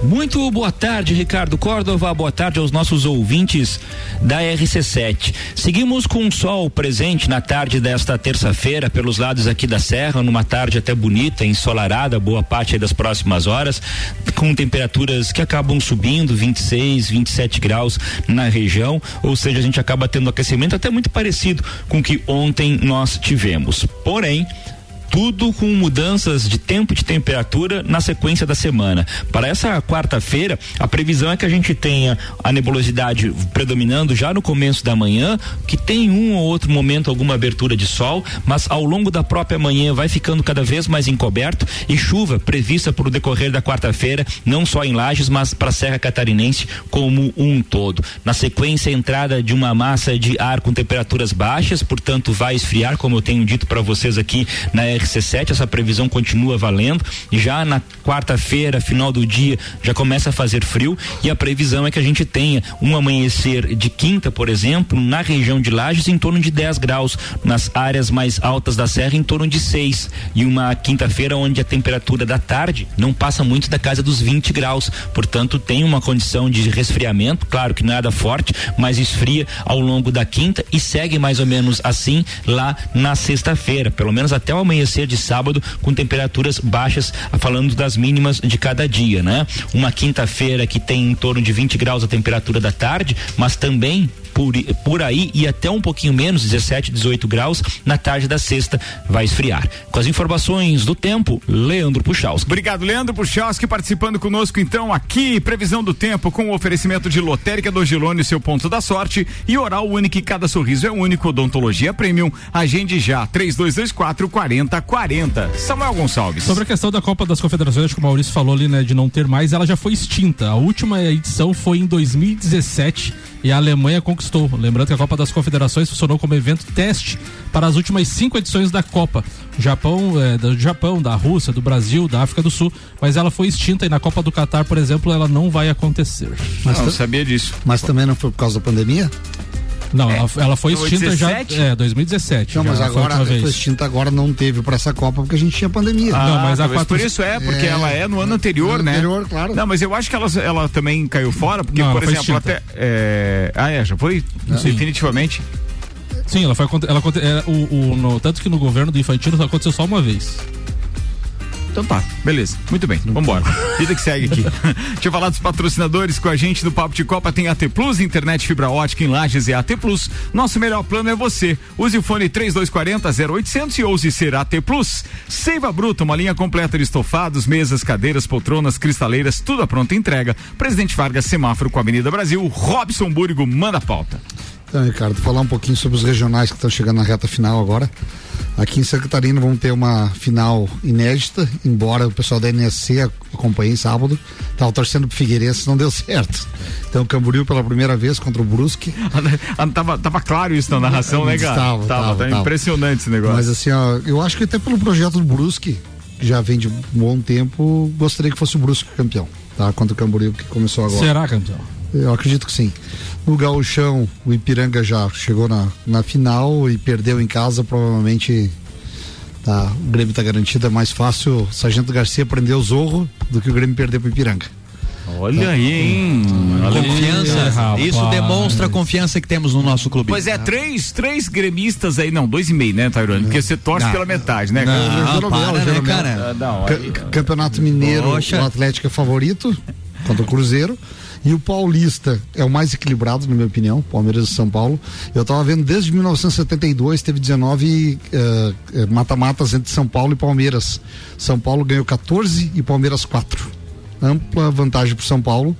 Muito boa tarde, Ricardo Córdova. Boa tarde aos nossos ouvintes da RC7. Seguimos com o sol presente na tarde desta terça-feira pelos lados aqui da Serra, numa tarde até bonita, ensolarada, boa parte das próximas horas, com temperaturas que acabam subindo, 26, 27 graus na região, ou seja, a gente acaba tendo aquecimento até muito parecido com o que ontem nós tivemos. Porém, tudo com mudanças de tempo e de temperatura na sequência da semana. Para essa quarta-feira, a previsão é que a gente tenha a nebulosidade predominando já no começo da manhã, que tem um ou outro momento alguma abertura de sol, mas ao longo da própria manhã vai ficando cada vez mais encoberto e chuva prevista para o decorrer da quarta-feira, não só em Lages, mas para a Serra Catarinense como um todo. Na sequência, a entrada de uma massa de ar com temperaturas baixas, portanto, vai esfriar, como eu tenho dito para vocês aqui na RC7, essa previsão continua valendo. E já na quarta-feira, final do dia, já começa a fazer frio. E a previsão é que a gente tenha um amanhecer de quinta, por exemplo, na região de Lages em torno de 10 graus, nas áreas mais altas da serra em torno de 6 e uma quinta-feira onde a temperatura da tarde não passa muito da casa dos 20 graus, portanto tem uma condição de resfriamento, claro que nada forte, mas esfria ao longo da quinta e segue mais ou menos assim lá na sexta-feira, pelo menos até o amanhecer de sábado com temperaturas baixas, falando das mínimas de cada dia, né? Uma quinta-feira que tem em torno de 20 graus a temperatura da tarde, mas também por, por aí e até um pouquinho menos, 17, 18 graus, na tarde da sexta vai esfriar. Com as informações do tempo, Leandro Puchalski. Obrigado, Leandro Puchalski, participando conosco então aqui, previsão do tempo com o oferecimento de Lotérica do Angelone, seu ponto da sorte e Oral Único, cada sorriso é único, odontologia premium. Agende já, 3224 4040. Samuel Gonçalves. Sobre a questão da Copa das Confederações, acho que o Maurício falou ali, né, de não ter mais, ela já foi extinta. A última edição foi em 2017 e a Alemanha conquistou. Lembrando que a Copa das Confederações funcionou como evento teste para as últimas cinco edições da Copa. Japão, é, do Japão, da Rússia, do Brasil, da África do Sul, mas ela foi extinta e na Copa do Catar, por exemplo, ela não vai acontecer. Mas não sabia disso. Mas também não foi por causa da pandemia? Não, ela, ela foi Foi extinta 17? já. É, 2017. Não, já mas foi agora foi vez. extinta agora não teve para essa Copa porque a gente tinha pandemia. Ah, Não, mas a talvez quatro- por isso é, porque É. ela é no ano anterior, No né? anterior, claro. Não, mas eu acho que ela, ela também caiu fora, porque, Não, por ela foi exemplo, extinta. até. é, Ah, é, já foi? Sim. Definitivamente. Sim, ela foi ela aconte- é, o, o- no- tanto que no governo do Infantino só aconteceu só uma vez. Então tá, beleza. Muito bem, vambora. Vida que segue aqui. Deixa eu falar dos patrocinadores com a gente do Papo de Copa. Tem AT Plus, internet fibra ótica em Lages e AT Plus. Nosso melhor plano é você. Use o fone 3240 0800 e ouse ser AT Plus. Seiva Bruta, uma linha completa de estofados, mesas, cadeiras, poltronas, cristaleiras, tudo à pronta entrega. Presidente Vargas, semáforo com a Avenida Brasil. Robson Búrigo, manda a pauta. Então, Ricardo, falar um pouquinho sobre os regionais que estão chegando na reta final agora. Aqui em Santa Catarina vamos ter uma final inédita, embora o pessoal da NSC acompanhe sábado. Tava torcendo pro Figueirense, não deu certo. Então, Camboriú pela primeira vez contra o Brusque. Ah, tava, tava claro isso na narração, né, cara? Tava, tava, tá tava. impressionante esse negócio. Mas assim, ó, eu acho que até pelo projeto do Brusque, que já vem de um bom tempo, gostaria que fosse o Brusque campeão, tá? Contra o Camboriú que começou agora. Será, campeão? Eu acredito que sim. No Gauchão, o Ipiranga já chegou na, na final e perdeu em casa, provavelmente tá, o Grêmio está garantido. É mais fácil o Sargento Garcia prender o Zorro do que o Grêmio perder pro Ipiranga. Olha aí, hein? Confiança. Isso rapaz. demonstra a confiança que temos no nosso clube. Pois é, três, três gremistas aí, não, dois e meio, né, Tairone? Porque você torce Não. pela metade, né? Não, para, né, cara? Ah, não, aí- Campeonato Mineiro, Poxa. o Atlético é favorito contra o Cruzeiro. E o Paulista é o mais equilibrado, na minha opinião, Palmeiras e São Paulo. Eu tava vendo desde 1972, teve 19 eh, eh, mata-matas entre São Paulo e Palmeiras. São Paulo ganhou 14 e Palmeiras 4. Ampla vantagem pro São Paulo.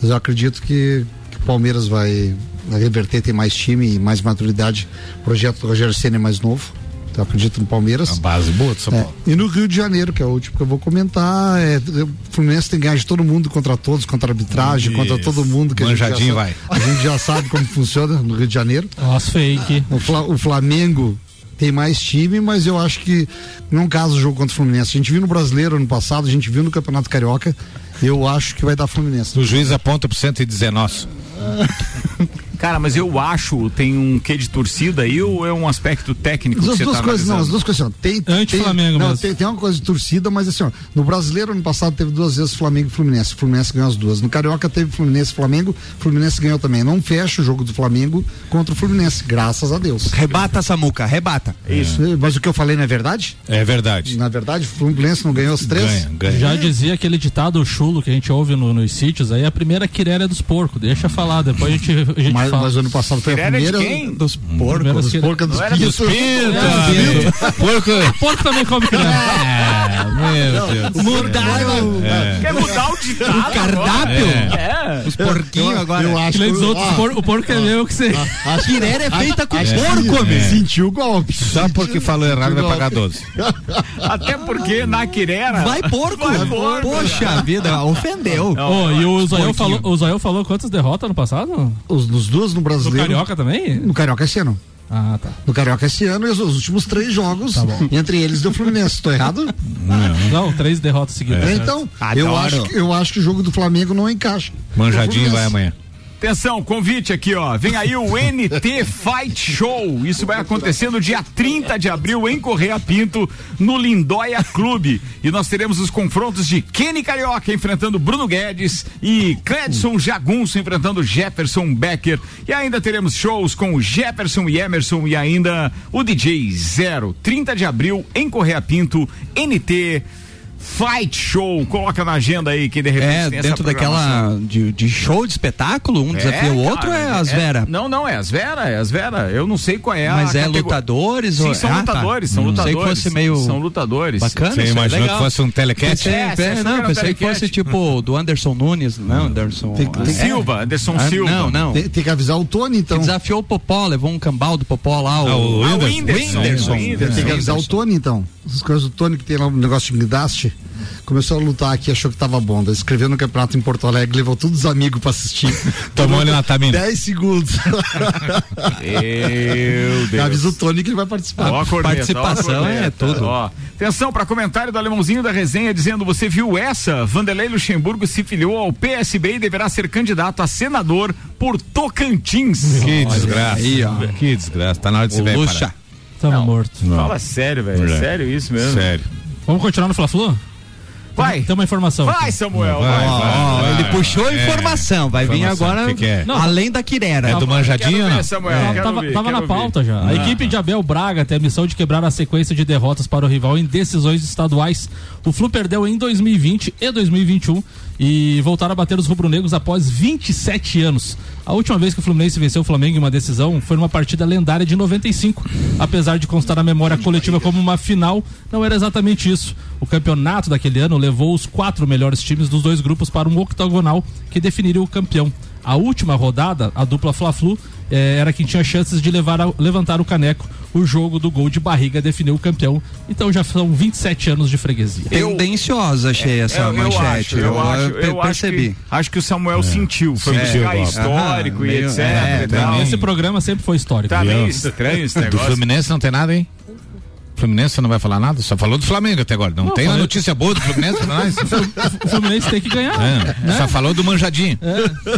Mas eu acredito que, o Palmeiras vai, vai reverter, tem mais time e mais maturidade. O projeto do Rogério Senna é mais novo. Eu acredito no Palmeiras. A base boa do São É, Paulo. E no Rio de Janeiro, que é o último que eu vou comentar, é, o Fluminense tem que ganhar de todo mundo contra todos, contra a arbitragem, contra Isso. todo mundo. Que a gente, já Manjadinho sabe, vai. a gente já sabe como funciona no Rio de Janeiro. Nossa, fake. O, Fla- o Flamengo tem mais time, mas eu acho que não caso o jogo contra o Fluminense. A gente viu no Brasileiro ano passado, a gente viu no Campeonato Carioca. Eu acho que vai dar Fluminense. O juiz aponta pro 119. Cara, mas eu acho, tem um quê de torcida aí ou é um aspecto técnico As que você duas tá coisas, não, as duas coisas. assim, ó, Tem, tem, Anti-Flamengo não, mesmo. tem, tem uma coisa de torcida, mas assim, ó, no brasileiro ano passado teve duas vezes Flamengo e Fluminense. O Fluminense ganhou as duas. No Carioca teve Fluminense e Flamengo, Fluminense ganhou também. Não fecha o jogo do Flamengo contra o Fluminense, graças a Deus. Rebata, Samuca, rebata. Isso. Mas o que eu falei não é verdade? É verdade. Na verdade, o Fluminense não ganhou as três? Já dizia aquele ditado chulo que a gente ouve no- nos sítios, aí a primeira quirera é dos porcos. Deixa falar, depois a gente, a gente Mas. Mas ano passado foi a Quirera é de primeira quem? dos Primeira porcos. Dos porcos dos pintos. pintos. Porco. Porco também come. Meu Deus. Mudaram. É. Quer mudar o ditado? O cardápio? É. Os porquinhos agora. Eu acho Que o porco é meu que você. A quirera é feita com porco, meu. Sentiu o golpe. Só porque falou errado vai pagar 12. Até porque na quirera. Vai porco. Vai porco. Poxa vida, ofendeu. E o Zoião falou, quantas derrotas no passado? Os, nos duas no No brasileiro. Carioca também? No Carioca esse ano. Ah, tá. No Carioca esse ano e os, os últimos três jogos, entre eles deu Fluminense. Estou errado? Não, três derrotas seguidas. É, então, eu acho, que- eu acho que o jogo do Flamengo não encaixa. Manjadinho vai amanhã. Atenção, convite aqui, ó. Vem aí o NT Fight Show. Isso vai acontecer no dia 30 de abril em Correia Pinto, no Lindóia Clube. E nós teremos os confrontos de Kenny Carioca enfrentando Bruno Guedes e Cledson Jagunço enfrentando Jefferson Becker. E ainda teremos shows com Jefferson e Emerson e ainda o DJ Zero. 30 de abril em Correia Pinto, NT Fight Show. Coloca na agenda aí que de repente É, dentro daquela de, de show de espetáculo, um desafia o outro cara, é as Vera. Não, não, é as Vera, é as Vera. Eu não sei qual é a Mas é catego- lutadores Sim, ou- são Ah, tá. lutadores, são Hum. lutadores. Pensei que fosse meio São lutadores. Bacana, Você é imaginou que fosse um telecast? Pensei, É, é, não, pensei que fosse tipo do Anderson Nunes, não, Anderson. Tem- tem- é. Silva, Anderson Ah, Silva. Não, não. Tem, tem que avisar o Tony, então. Que desafiou o Popó, levou um cambal do Popó lá. Ah, o Ah, o. Whindersson. Tem que avisar o Tony, então. Essas coisas do Tony que tem lá um negócio de guindaste. Começou a lutar aqui, achou que tava bom. Daí Escreveu no campeonato em Porto Alegre, levou todos os amigos pra assistir. Tomou ele na tamina. 10 segundos. Meu Deus. Avisa o Tony que ele vai participar. Ó a corneta, participação ó corneta. é tudo. Ó. Atenção para comentário do alemãozinho da resenha dizendo: Você viu essa? Vanderlei Luxemburgo se filiou ao PSB e deverá ser candidato a senador por Tocantins. Que desgraça. aí, ó. Que desgraça. Tá na hora de se ver. Luxa. Tamo morto. Fala sério, velho. É. Sério isso mesmo. Sério. Vamos continuar no Fla-Flu? Vai. Tem uma informação. Vai. Samuel. Vai, Vai, vai. Ele puxou a É. informação, vai vir Informação, agora que que é? Não, além da quirera. É do manjadinho ver, não? Samuel. Tava, quero tava- ver, tava na ver. pauta já. A Ah. equipe de Abel Braga tem a missão de quebrar a sequência de derrotas para o rival em decisões estaduais. O Flu perdeu em 2020 e 2021 e voltaram a bater os rubro-negros após 27 anos. A última vez que o Fluminense venceu o Flamengo em uma decisão foi numa partida lendária de 95. Apesar de constar na memória coletiva como uma final, não era exatamente isso. O campeonato daquele ano levou os quatro melhores times dos dois grupos para um octogonal que definiria o campeão. A última rodada, a dupla Fla-Flu, eh, era quem tinha chances de levar a- levantar o caneco. O jogo do gol de barriga definiu o campeão. Então já são 27 anos de freguesia. Tendenciosa, achei essa É, Eu, eu manchete. acho, eu, acho, eu acho percebi. que, acho que o Samuel sentiu, foi Sentiu, buscar ó. histórico Aham, e meio- etc. é, e. Esse programa sempre foi histórico. Tá meio estranho esse Do negócio. Fluminense não tem nada, hein? Fluminense não vai falar nada? Só falou do Flamengo até agora. Não, Não, tem uma notícia boa do Fluminense pra nós? O Fluminense tem que ganhar. É, né? Só falou do manjadinho.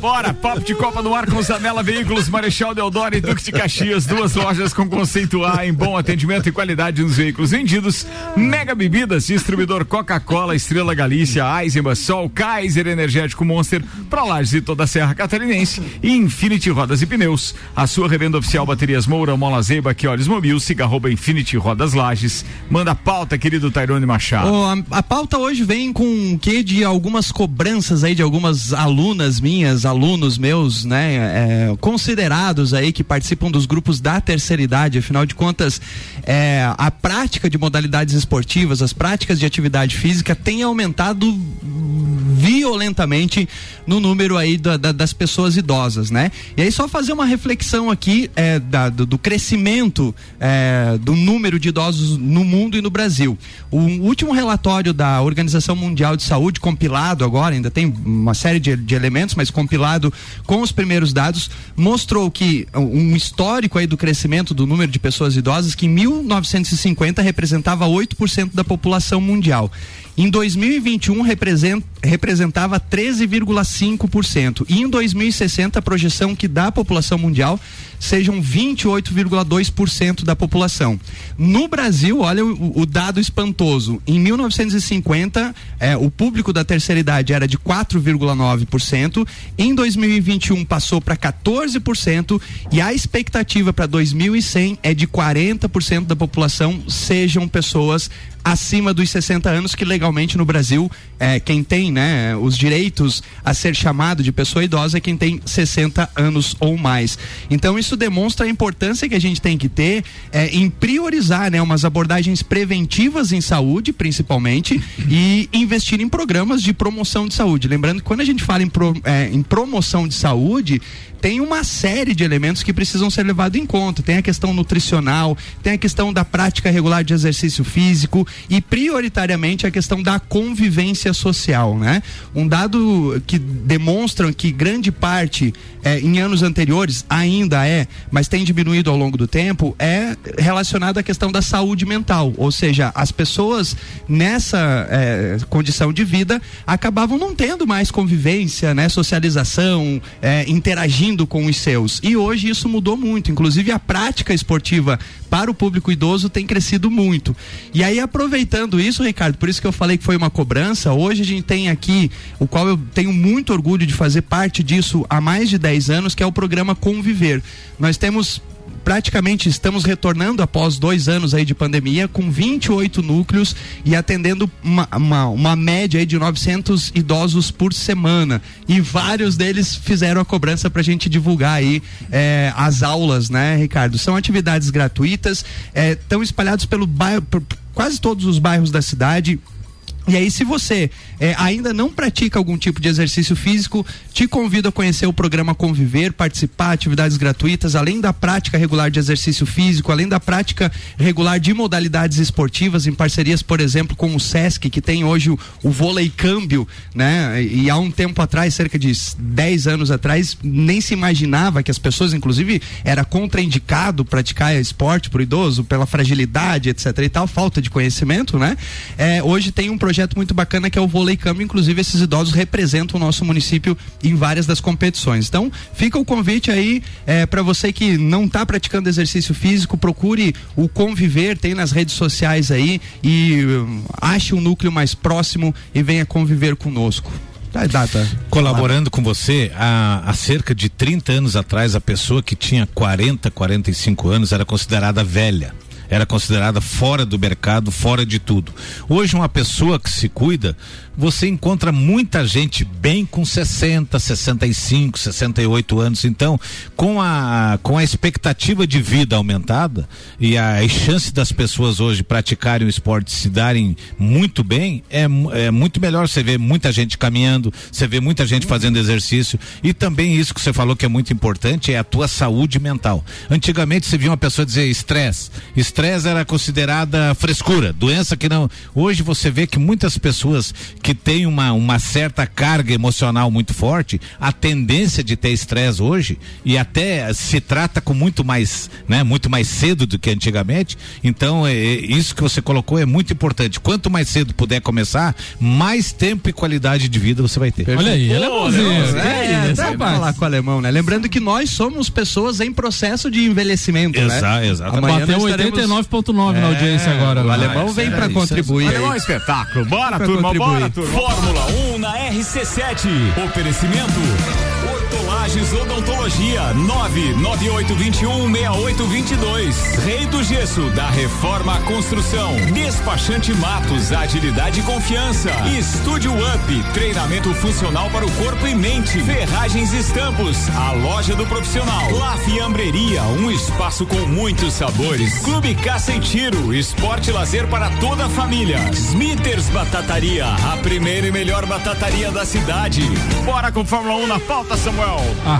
Bora, papo de Copa no ar com Zanela Veículos, Marechal Deodoro e Duque de Caxias, duas lojas com conceito A em bom atendimento e qualidade nos veículos vendidos. Mega Bebidas, distribuidor Coca-Cola, Estrela Galícia, Eisenbahn, Sol, Kaiser Energético Monster, pra Lages e toda a Serra Catarinense e Infinity Rodas e Pneus. A sua revenda oficial Baterias Moura, Mola Zeiba, Quiores Mobil, siga arroba Infinity Rodas Lages. Manda a pauta, querido Tairone Machado. Ô, a, a pauta hoje vem com o que de algumas cobranças aí de algumas alunas minhas, alunos meus, né, é, considerados aí que participam dos grupos da terceira idade. Afinal de contas, é, a prática de modalidades esportivas, as práticas de atividade física tem aumentado violentamente no número aí da, da, das pessoas idosas, né? E aí só fazer uma reflexão aqui é, da, do, do, crescimento é, do número de idosos no mundo e no Brasil. O último relatório da Organização Mundial de Saúde, compilado agora, ainda tem uma série de, de elementos, mas compilado com os primeiros dados, mostrou que um histórico aí do crescimento do número de pessoas idosas que em 1950 representava 8% da população mundial. Em 2021 representava 13,5% e em 2060 a projeção que dá a população mundial sejam 28,2% da população. No Brasil, olha o, o, dado espantoso. Em 1950, é, o público da terceira idade era de 4,9%. Em 2021 passou para 14% e a expectativa para 2100 é de 40% da população sejam pessoas acima dos 60 anos, que legalmente no Brasil, é, quem tem né, os direitos a ser chamado de pessoa idosa é quem tem 60 anos ou mais. Então isso demonstra a importância que a gente tem que ter é, em priorizar né, umas abordagens preventivas em saúde, principalmente, e investir em programas de promoção de saúde. Lembrando que quando a gente fala em, pro, é, em promoção de saúde, tem uma série de elementos que precisam ser levados em conta. Tem a questão nutricional, tem a questão da prática regular de exercício físico e prioritariamente a questão da convivência social, né? Um dado que demonstra que grande parte é, em anos anteriores ainda é, mas tem diminuído ao longo do tempo, é relacionado à questão da saúde mental, ou seja, as pessoas nessa é, condição de vida acabavam não tendo mais convivência, né, socialização, é, interagindo com os seus. E hoje isso mudou muito. Inclusive a prática esportiva para o público idoso tem crescido muito. E aí, aproveitando isso, Ricardo, por isso que eu falei que foi uma cobrança, hoje a gente tem aqui, o qual eu tenho muito orgulho de fazer parte disso há mais de 10 anos, que é o programa Conviver. Nós temos praticamente estamos retornando após dois anos aí de pandemia com 28 núcleos e atendendo uma, uma, uma média aí de 900 idosos por semana e vários deles fizeram a cobrança para a gente divulgar aí é, as aulas, né, Ricardo? São atividades gratuitas, estão é, espalhados pelo bairro, por quase todos os bairros da cidade e aí, se você é, ainda não pratica algum tipo de exercício físico, te convido a conhecer o programa Conviver, participar, atividades gratuitas, além da prática regular de exercício físico, além da prática regular de modalidades esportivas, em parcerias, por exemplo, com o SESC, que tem hoje o, o vôlei câmbio, né? E há um tempo atrás, cerca de 10 anos atrás, nem se imaginava que as pessoas, inclusive, era contraindicado praticar esporte para o idoso, pela fragilidade, etc. e tal, falta de conhecimento, né? É, hoje tem um projeto projeto muito bacana que é o Vôlei. Inclusive, esses idosos representam o nosso município em várias das competições. Então, fica o convite aí é, para você que não está praticando exercício físico, procure o Conviver, tem nas redes sociais aí e um, ache um núcleo mais próximo e venha conviver conosco. Tá, data. Colaborando com você, há, há, cerca de 30 anos atrás, a pessoa que tinha 40, 45 anos era considerada velha era considerada fora do mercado, fora de tudo. Hoje, uma pessoa que se cuida você encontra muita gente bem com 60, 65, 68 anos. Então, com a, com a expectativa de vida aumentada e a, chance das pessoas hoje praticarem o esporte se darem muito bem, é, é muito melhor você ver muita gente caminhando, você vê muita gente fazendo exercício. E também isso que você falou que é muito importante é a tua saúde mental. Antigamente você via uma pessoa dizer estresse. Estresse era considerada frescura, doença que não. Hoje você vê que muitas pessoas que tem uma, uma certa carga emocional muito forte, a tendência de ter estresse hoje e até se trata com muito mais, né, muito mais cedo do que antigamente. Então, é, é, isso que você colocou é muito importante. Quanto mais cedo puder começar, mais tempo e qualidade de vida você vai ter. Olha aí, alemãozinho. É, é, é, falar com o alemão, né? Lembrando que nós somos pessoas em processo de envelhecimento, Exa, né? Exatamente. Bateu 89.9 na audiência agora. O alemão vem para contribuir. Alemão é um espetáculo. Bora, turma, bora, Fórmula 1 na RC7. Oferecimento Lages Odontologia 998216822. Rei do Gesso da Reforma à Construção. Despachante Matos, agilidade e confiança. Estúdio Up, treinamento funcional para o corpo e mente. Ferragens e Estampos, a loja do profissional. La Fiambreria, um espaço com muitos sabores. Clube Caça e Tiro, esporte e lazer para toda a família. Smithers Batataria, a primeira e melhor batataria da cidade. Bora com Fórmula 1 na pauta, Samuel. A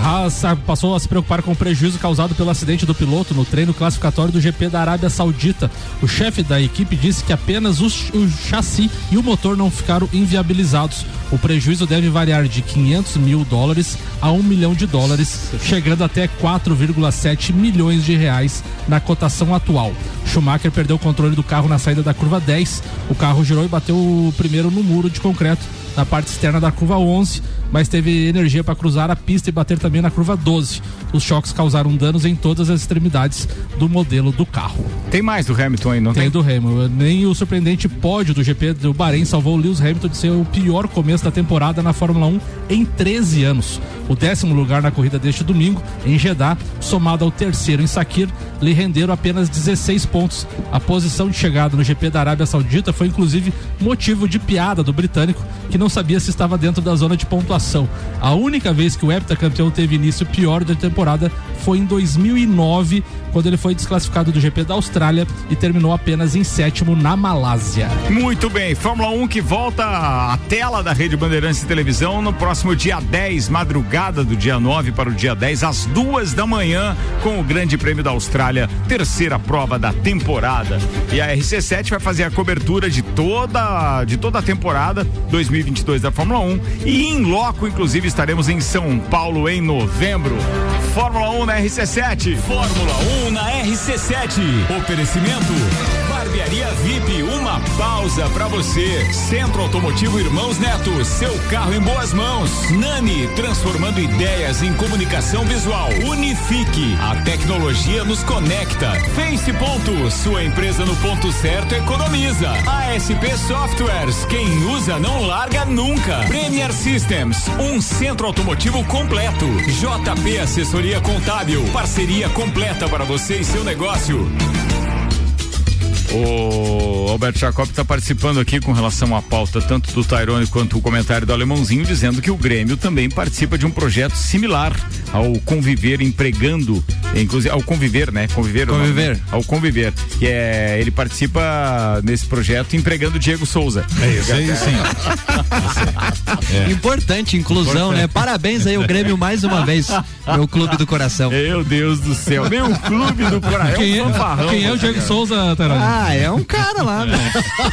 Passou a se preocupar com o prejuízo causado pelo acidente do piloto no treino classificatório do GP da Arábia Saudita. O chefe da equipe disse que apenas o, o chassi e o motor não ficaram inviabilizados. O prejuízo deve variar de 500 mil dólares a 1 milhão de dólares, chegando até 4,7 milhões de reais na cotação atual. Schumacher perdeu o controle do carro na saída da curva 10. O carro girou e bateu primeiro no muro de concreto na parte externa da curva 11, mas teve energia para cruzar a pista e bater também na curva 12. Os choques causaram danos em todas as extremidades do modelo do carro. Tem mais do Hamilton aí, não tem? Tem do Hamilton. Nem o surpreendente pódio do GP do Bahrein salvou o Lewis Hamilton de ser o pior começo da temporada na Fórmula 1 em 13 anos. O décimo lugar na corrida deste domingo, em Jeddah, somado ao terceiro em Sakir, lhe renderam apenas 16 pontos. A posição de chegada no GP da Arábia Saudita foi inclusive motivo de piada do britânico, que não sabia se estava dentro da zona de pontuação. A única vez que o heptacampeão teve início pior da temporada foi em 2009, quando ele foi desclassificado do GP da Austrália e terminou apenas em sétimo na Malásia. Muito bem, Fórmula 1 que volta à tela da Rede Bandeirantes de Televisão no próximo dia 10, madrugada do dia 9 para o dia 10, às duas da manhã, com o Grande Prêmio da Austrália, terceira prova da temporada. E a RC7 vai fazer a cobertura de toda, de toda a temporada 2022 da Fórmula 1 e em loco, inclusive, estaremos em São Paulo em novembro. Fórmula 1 na RC7. Fórmula 1 na RC7. Oferecimento. Barbearia VIP, uma pausa para você. Centro Automotivo Irmãos Neto, seu carro em boas mãos. Nani, transformando ideias em comunicação visual. Unifique, a tecnologia nos conecta. Face Ponto, sua empresa no ponto certo economiza. ASP Softwares, quem usa não larga nunca. Premier Systems, um centro automotivo completo. JP Assessoria Contábil, parceria completa para você e seu negócio. O Alberto Jacob está participando aqui com relação à pauta tanto do Tairone quanto o comentário do Alemãozinho, dizendo que o Grêmio também participa de um projeto similar ao conviver empregando, inclusive ao conviver, né? Conviver. Conviver. Nome, ao conviver, que é ele participa nesse projeto empregando Diego Souza. É isso aí, sim. É. Importante, inclusão, Importante. né? Parabéns aí o Grêmio mais uma vez, meu clube do coração. Meu Deus do céu, meu clube do coração. Quem, é, um quem é o Diego Souza, Tairone? Ah, é um cara lá, né?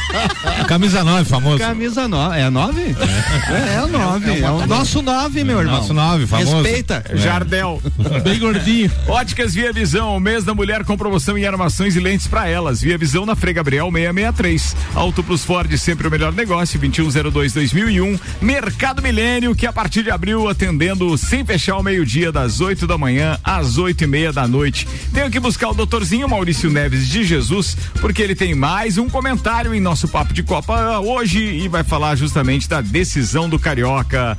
Camisa 9, famoso. Camisa 9. É a 9? É, é o 9. É, é, o nosso 9, meu irmão. Nosso 9, famoso. Respeita. É. Jardel. Bem gordinho. Óticas Via Visão, mês da mulher com promoção em armações e lentes para elas. Via Visão na Frei Gabriel 663. Auto Plus Ford, sempre o melhor negócio, 2102-2001. Mercado Milênio, que a partir de abril atendendo sem fechar ao meio-dia, das 8 da manhã às 8 e meia da noite. Tenho que buscar o doutorzinho Maurício Neves de Jesus, porque ele tem mais um comentário em nosso Papo de Copa hoje e vai falar justamente da decisão do Carioca.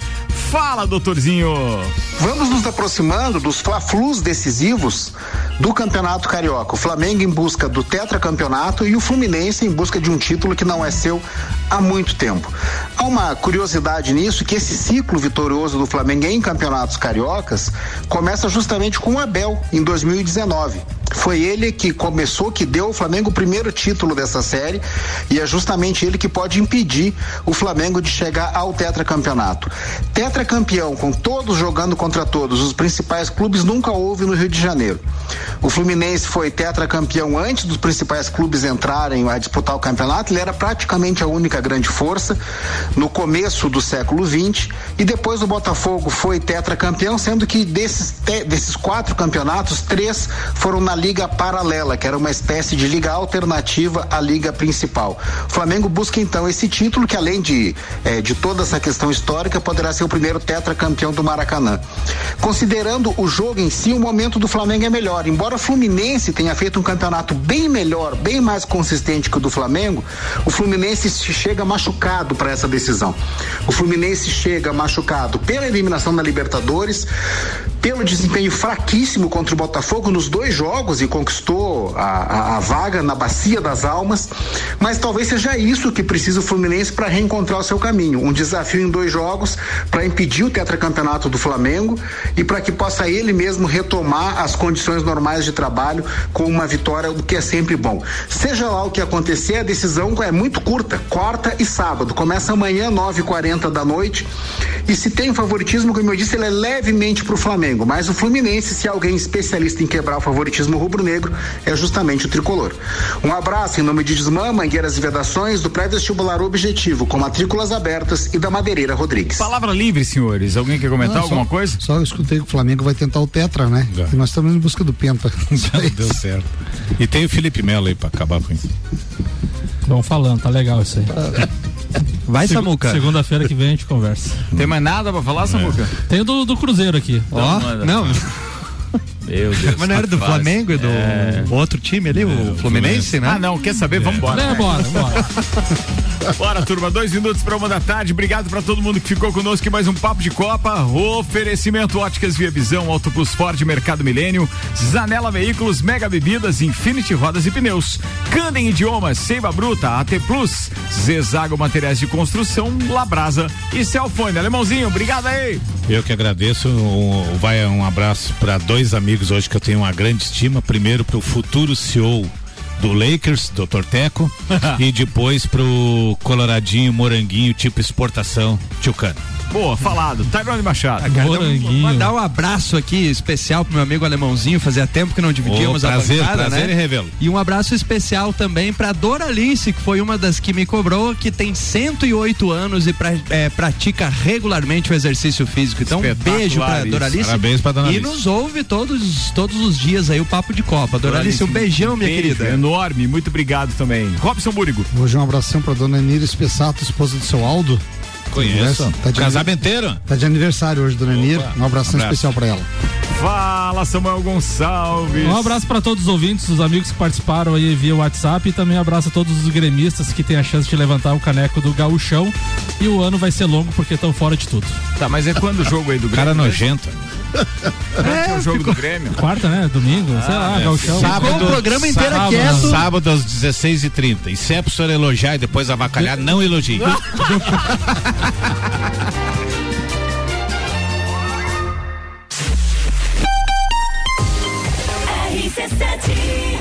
Fala, doutorzinho! Vamos nos aproximando dos fla-flus decisivos do Campeonato Carioca. O Flamengo em busca do tetracampeonato e o Fluminense em busca de um título que não é seu há muito tempo. Há uma curiosidade nisso que esse ciclo vitorioso do Flamengo em campeonatos cariocas começa justamente com o Abel em 2019. Foi ele que começou, que deu ao Flamengo o primeiro título dessa série e é justamente ele que pode impedir o Flamengo de chegar ao tetracampeonato. Tetracampeão, com todos jogando contra todos, os principais clubes nunca houve no Rio de Janeiro. O Fluminense foi tetracampeão antes dos principais clubes entrarem a disputar o campeonato, ele era praticamente a única grande força no começo do século XX e depois o Botafogo foi tetracampeão, sendo que desses, te, desses quatro campeonatos, três foram na liga paralela, que era uma espécie de liga alternativa à liga principal. O Flamengo busca então esse título, que além de, eh, de toda essa questão histórica, poderá ser o primeiro tetracampeão do Maracanã. Considerando o jogo em si, o momento do Flamengo é melhor. Embora o Fluminense tenha feito um campeonato bem melhor, bem mais consistente que o do Flamengo, o Fluminense chega machucado para essa decisão. O Fluminense chega machucado pela eliminação da Libertadores, pelo desempenho fraquíssimo contra o Botafogo nos dois jogos e conquistou a, a, a vaga na bacia das almas, mas talvez seja isso que precisa o Fluminense para reencontrar o seu caminho, um desafio em dois jogos para impedir o tetracampeonato do Flamengo e para que possa ele mesmo retomar as condições normais de trabalho com uma vitória, o que é sempre bom. Seja lá o que acontecer, a decisão é muito curta, quarta e sábado. Começa amanhã, 9h40 da noite. E se tem favoritismo, como eu disse, ele é levemente para o Flamengo. Mas o Fluminense, se alguém especialista em quebrar o favoritismo rubro-negro, é justamente o tricolor. Um abraço em nome de Desmã, Mangueiras e Vedações, do pré-vestibular Objetivo, com matrículas abertas e da Madeireira Rodrigues. Palavra livre, senhores. Alguém quer comentar Não, alguma só- coisa? Só eu escutei que o Flamengo vai tentar o Tetra, né? E nós estamos em busca do Penta. Deu certo. E tem o Felipe Melo aí pra acabar com isso. Vamos falando, tá legal isso aí. Vai, Segu- Samuca. Segunda-feira que vem a gente conversa. Tem mais nada pra falar, Samuca? Tem o do, do Cruzeiro aqui. Ó, manda. não. Meu Deus. Mas não era do rapaz. Flamengo e do É. outro time ali, o Fluminense, né? Ah, não, quer saber? Vamos embora. É, bora, bora. Bora, turma, dois minutos para uma da tarde. Obrigado para todo mundo que ficou conosco mais um Papo de Copa. Oferecimento Óticas Via Visão, Auto Plus Ford, Mercado Milênio, Zanela Veículos, Mega Bebidas, Infinity Rodas e Pneus, Candem Idiomas, Seiva Bruta, AT Plus, Zezago Materiais de Construção, Labrasa e Celfone. Alemãozinho, obrigado aí. Eu que agradeço. Um, vai um abraço para dois amigos hoje que eu tenho uma grande estima. Primeiro para o futuro CEO do Lakers, Dr. Teco, e depois pro Coloradinho, Moranguinho, tipo exportação, Tchucano. Boa, falado. Tyrone Machado. Cara, então, mandar um abraço aqui especial pro meu amigo alemãozinho, fazia tempo que não dividíamos a prazer, bancada, prazer né? em revê-lo. E um abraço especial também pra Doralice, que foi uma das que me cobrou, que tem 108 anos e pra- é, pratica regularmente o exercício físico. Então, um beijo pra. Doralice. Parabéns pra Dona E nos ouve todos, todos os dias aí o Papo de Copa. Doralice, um beijão, minha Beijo querida. Enorme, muito obrigado também. Robson Búrigo. Hoje um abração pra dona Nira Espessato, esposa do seu Aldo. Conheço. Tá de Casamenteiro. Tá de aniversário hoje, dona Nira. Um abração abraço. especial pra ela. Fala, Samuel Gonçalves. Um abraço para todos os ouvintes, os amigos que participaram aí via WhatsApp e também um abraço a todos os gremistas que têm a chance de levantar o caneco do gauchão. E o ano vai ser longo porque estão fora de tudo. Tá, mas é quando o jogo aí do Grêmio? Cara né? nojento. É, é o jogo do Grêmio. Quarta, né? Domingo, sei lá, é. gauchão. Sábado, Sábado. sábado, sábado às 16h30. E se é pro senhor elogiar e depois avacalhar, não elogie. RC7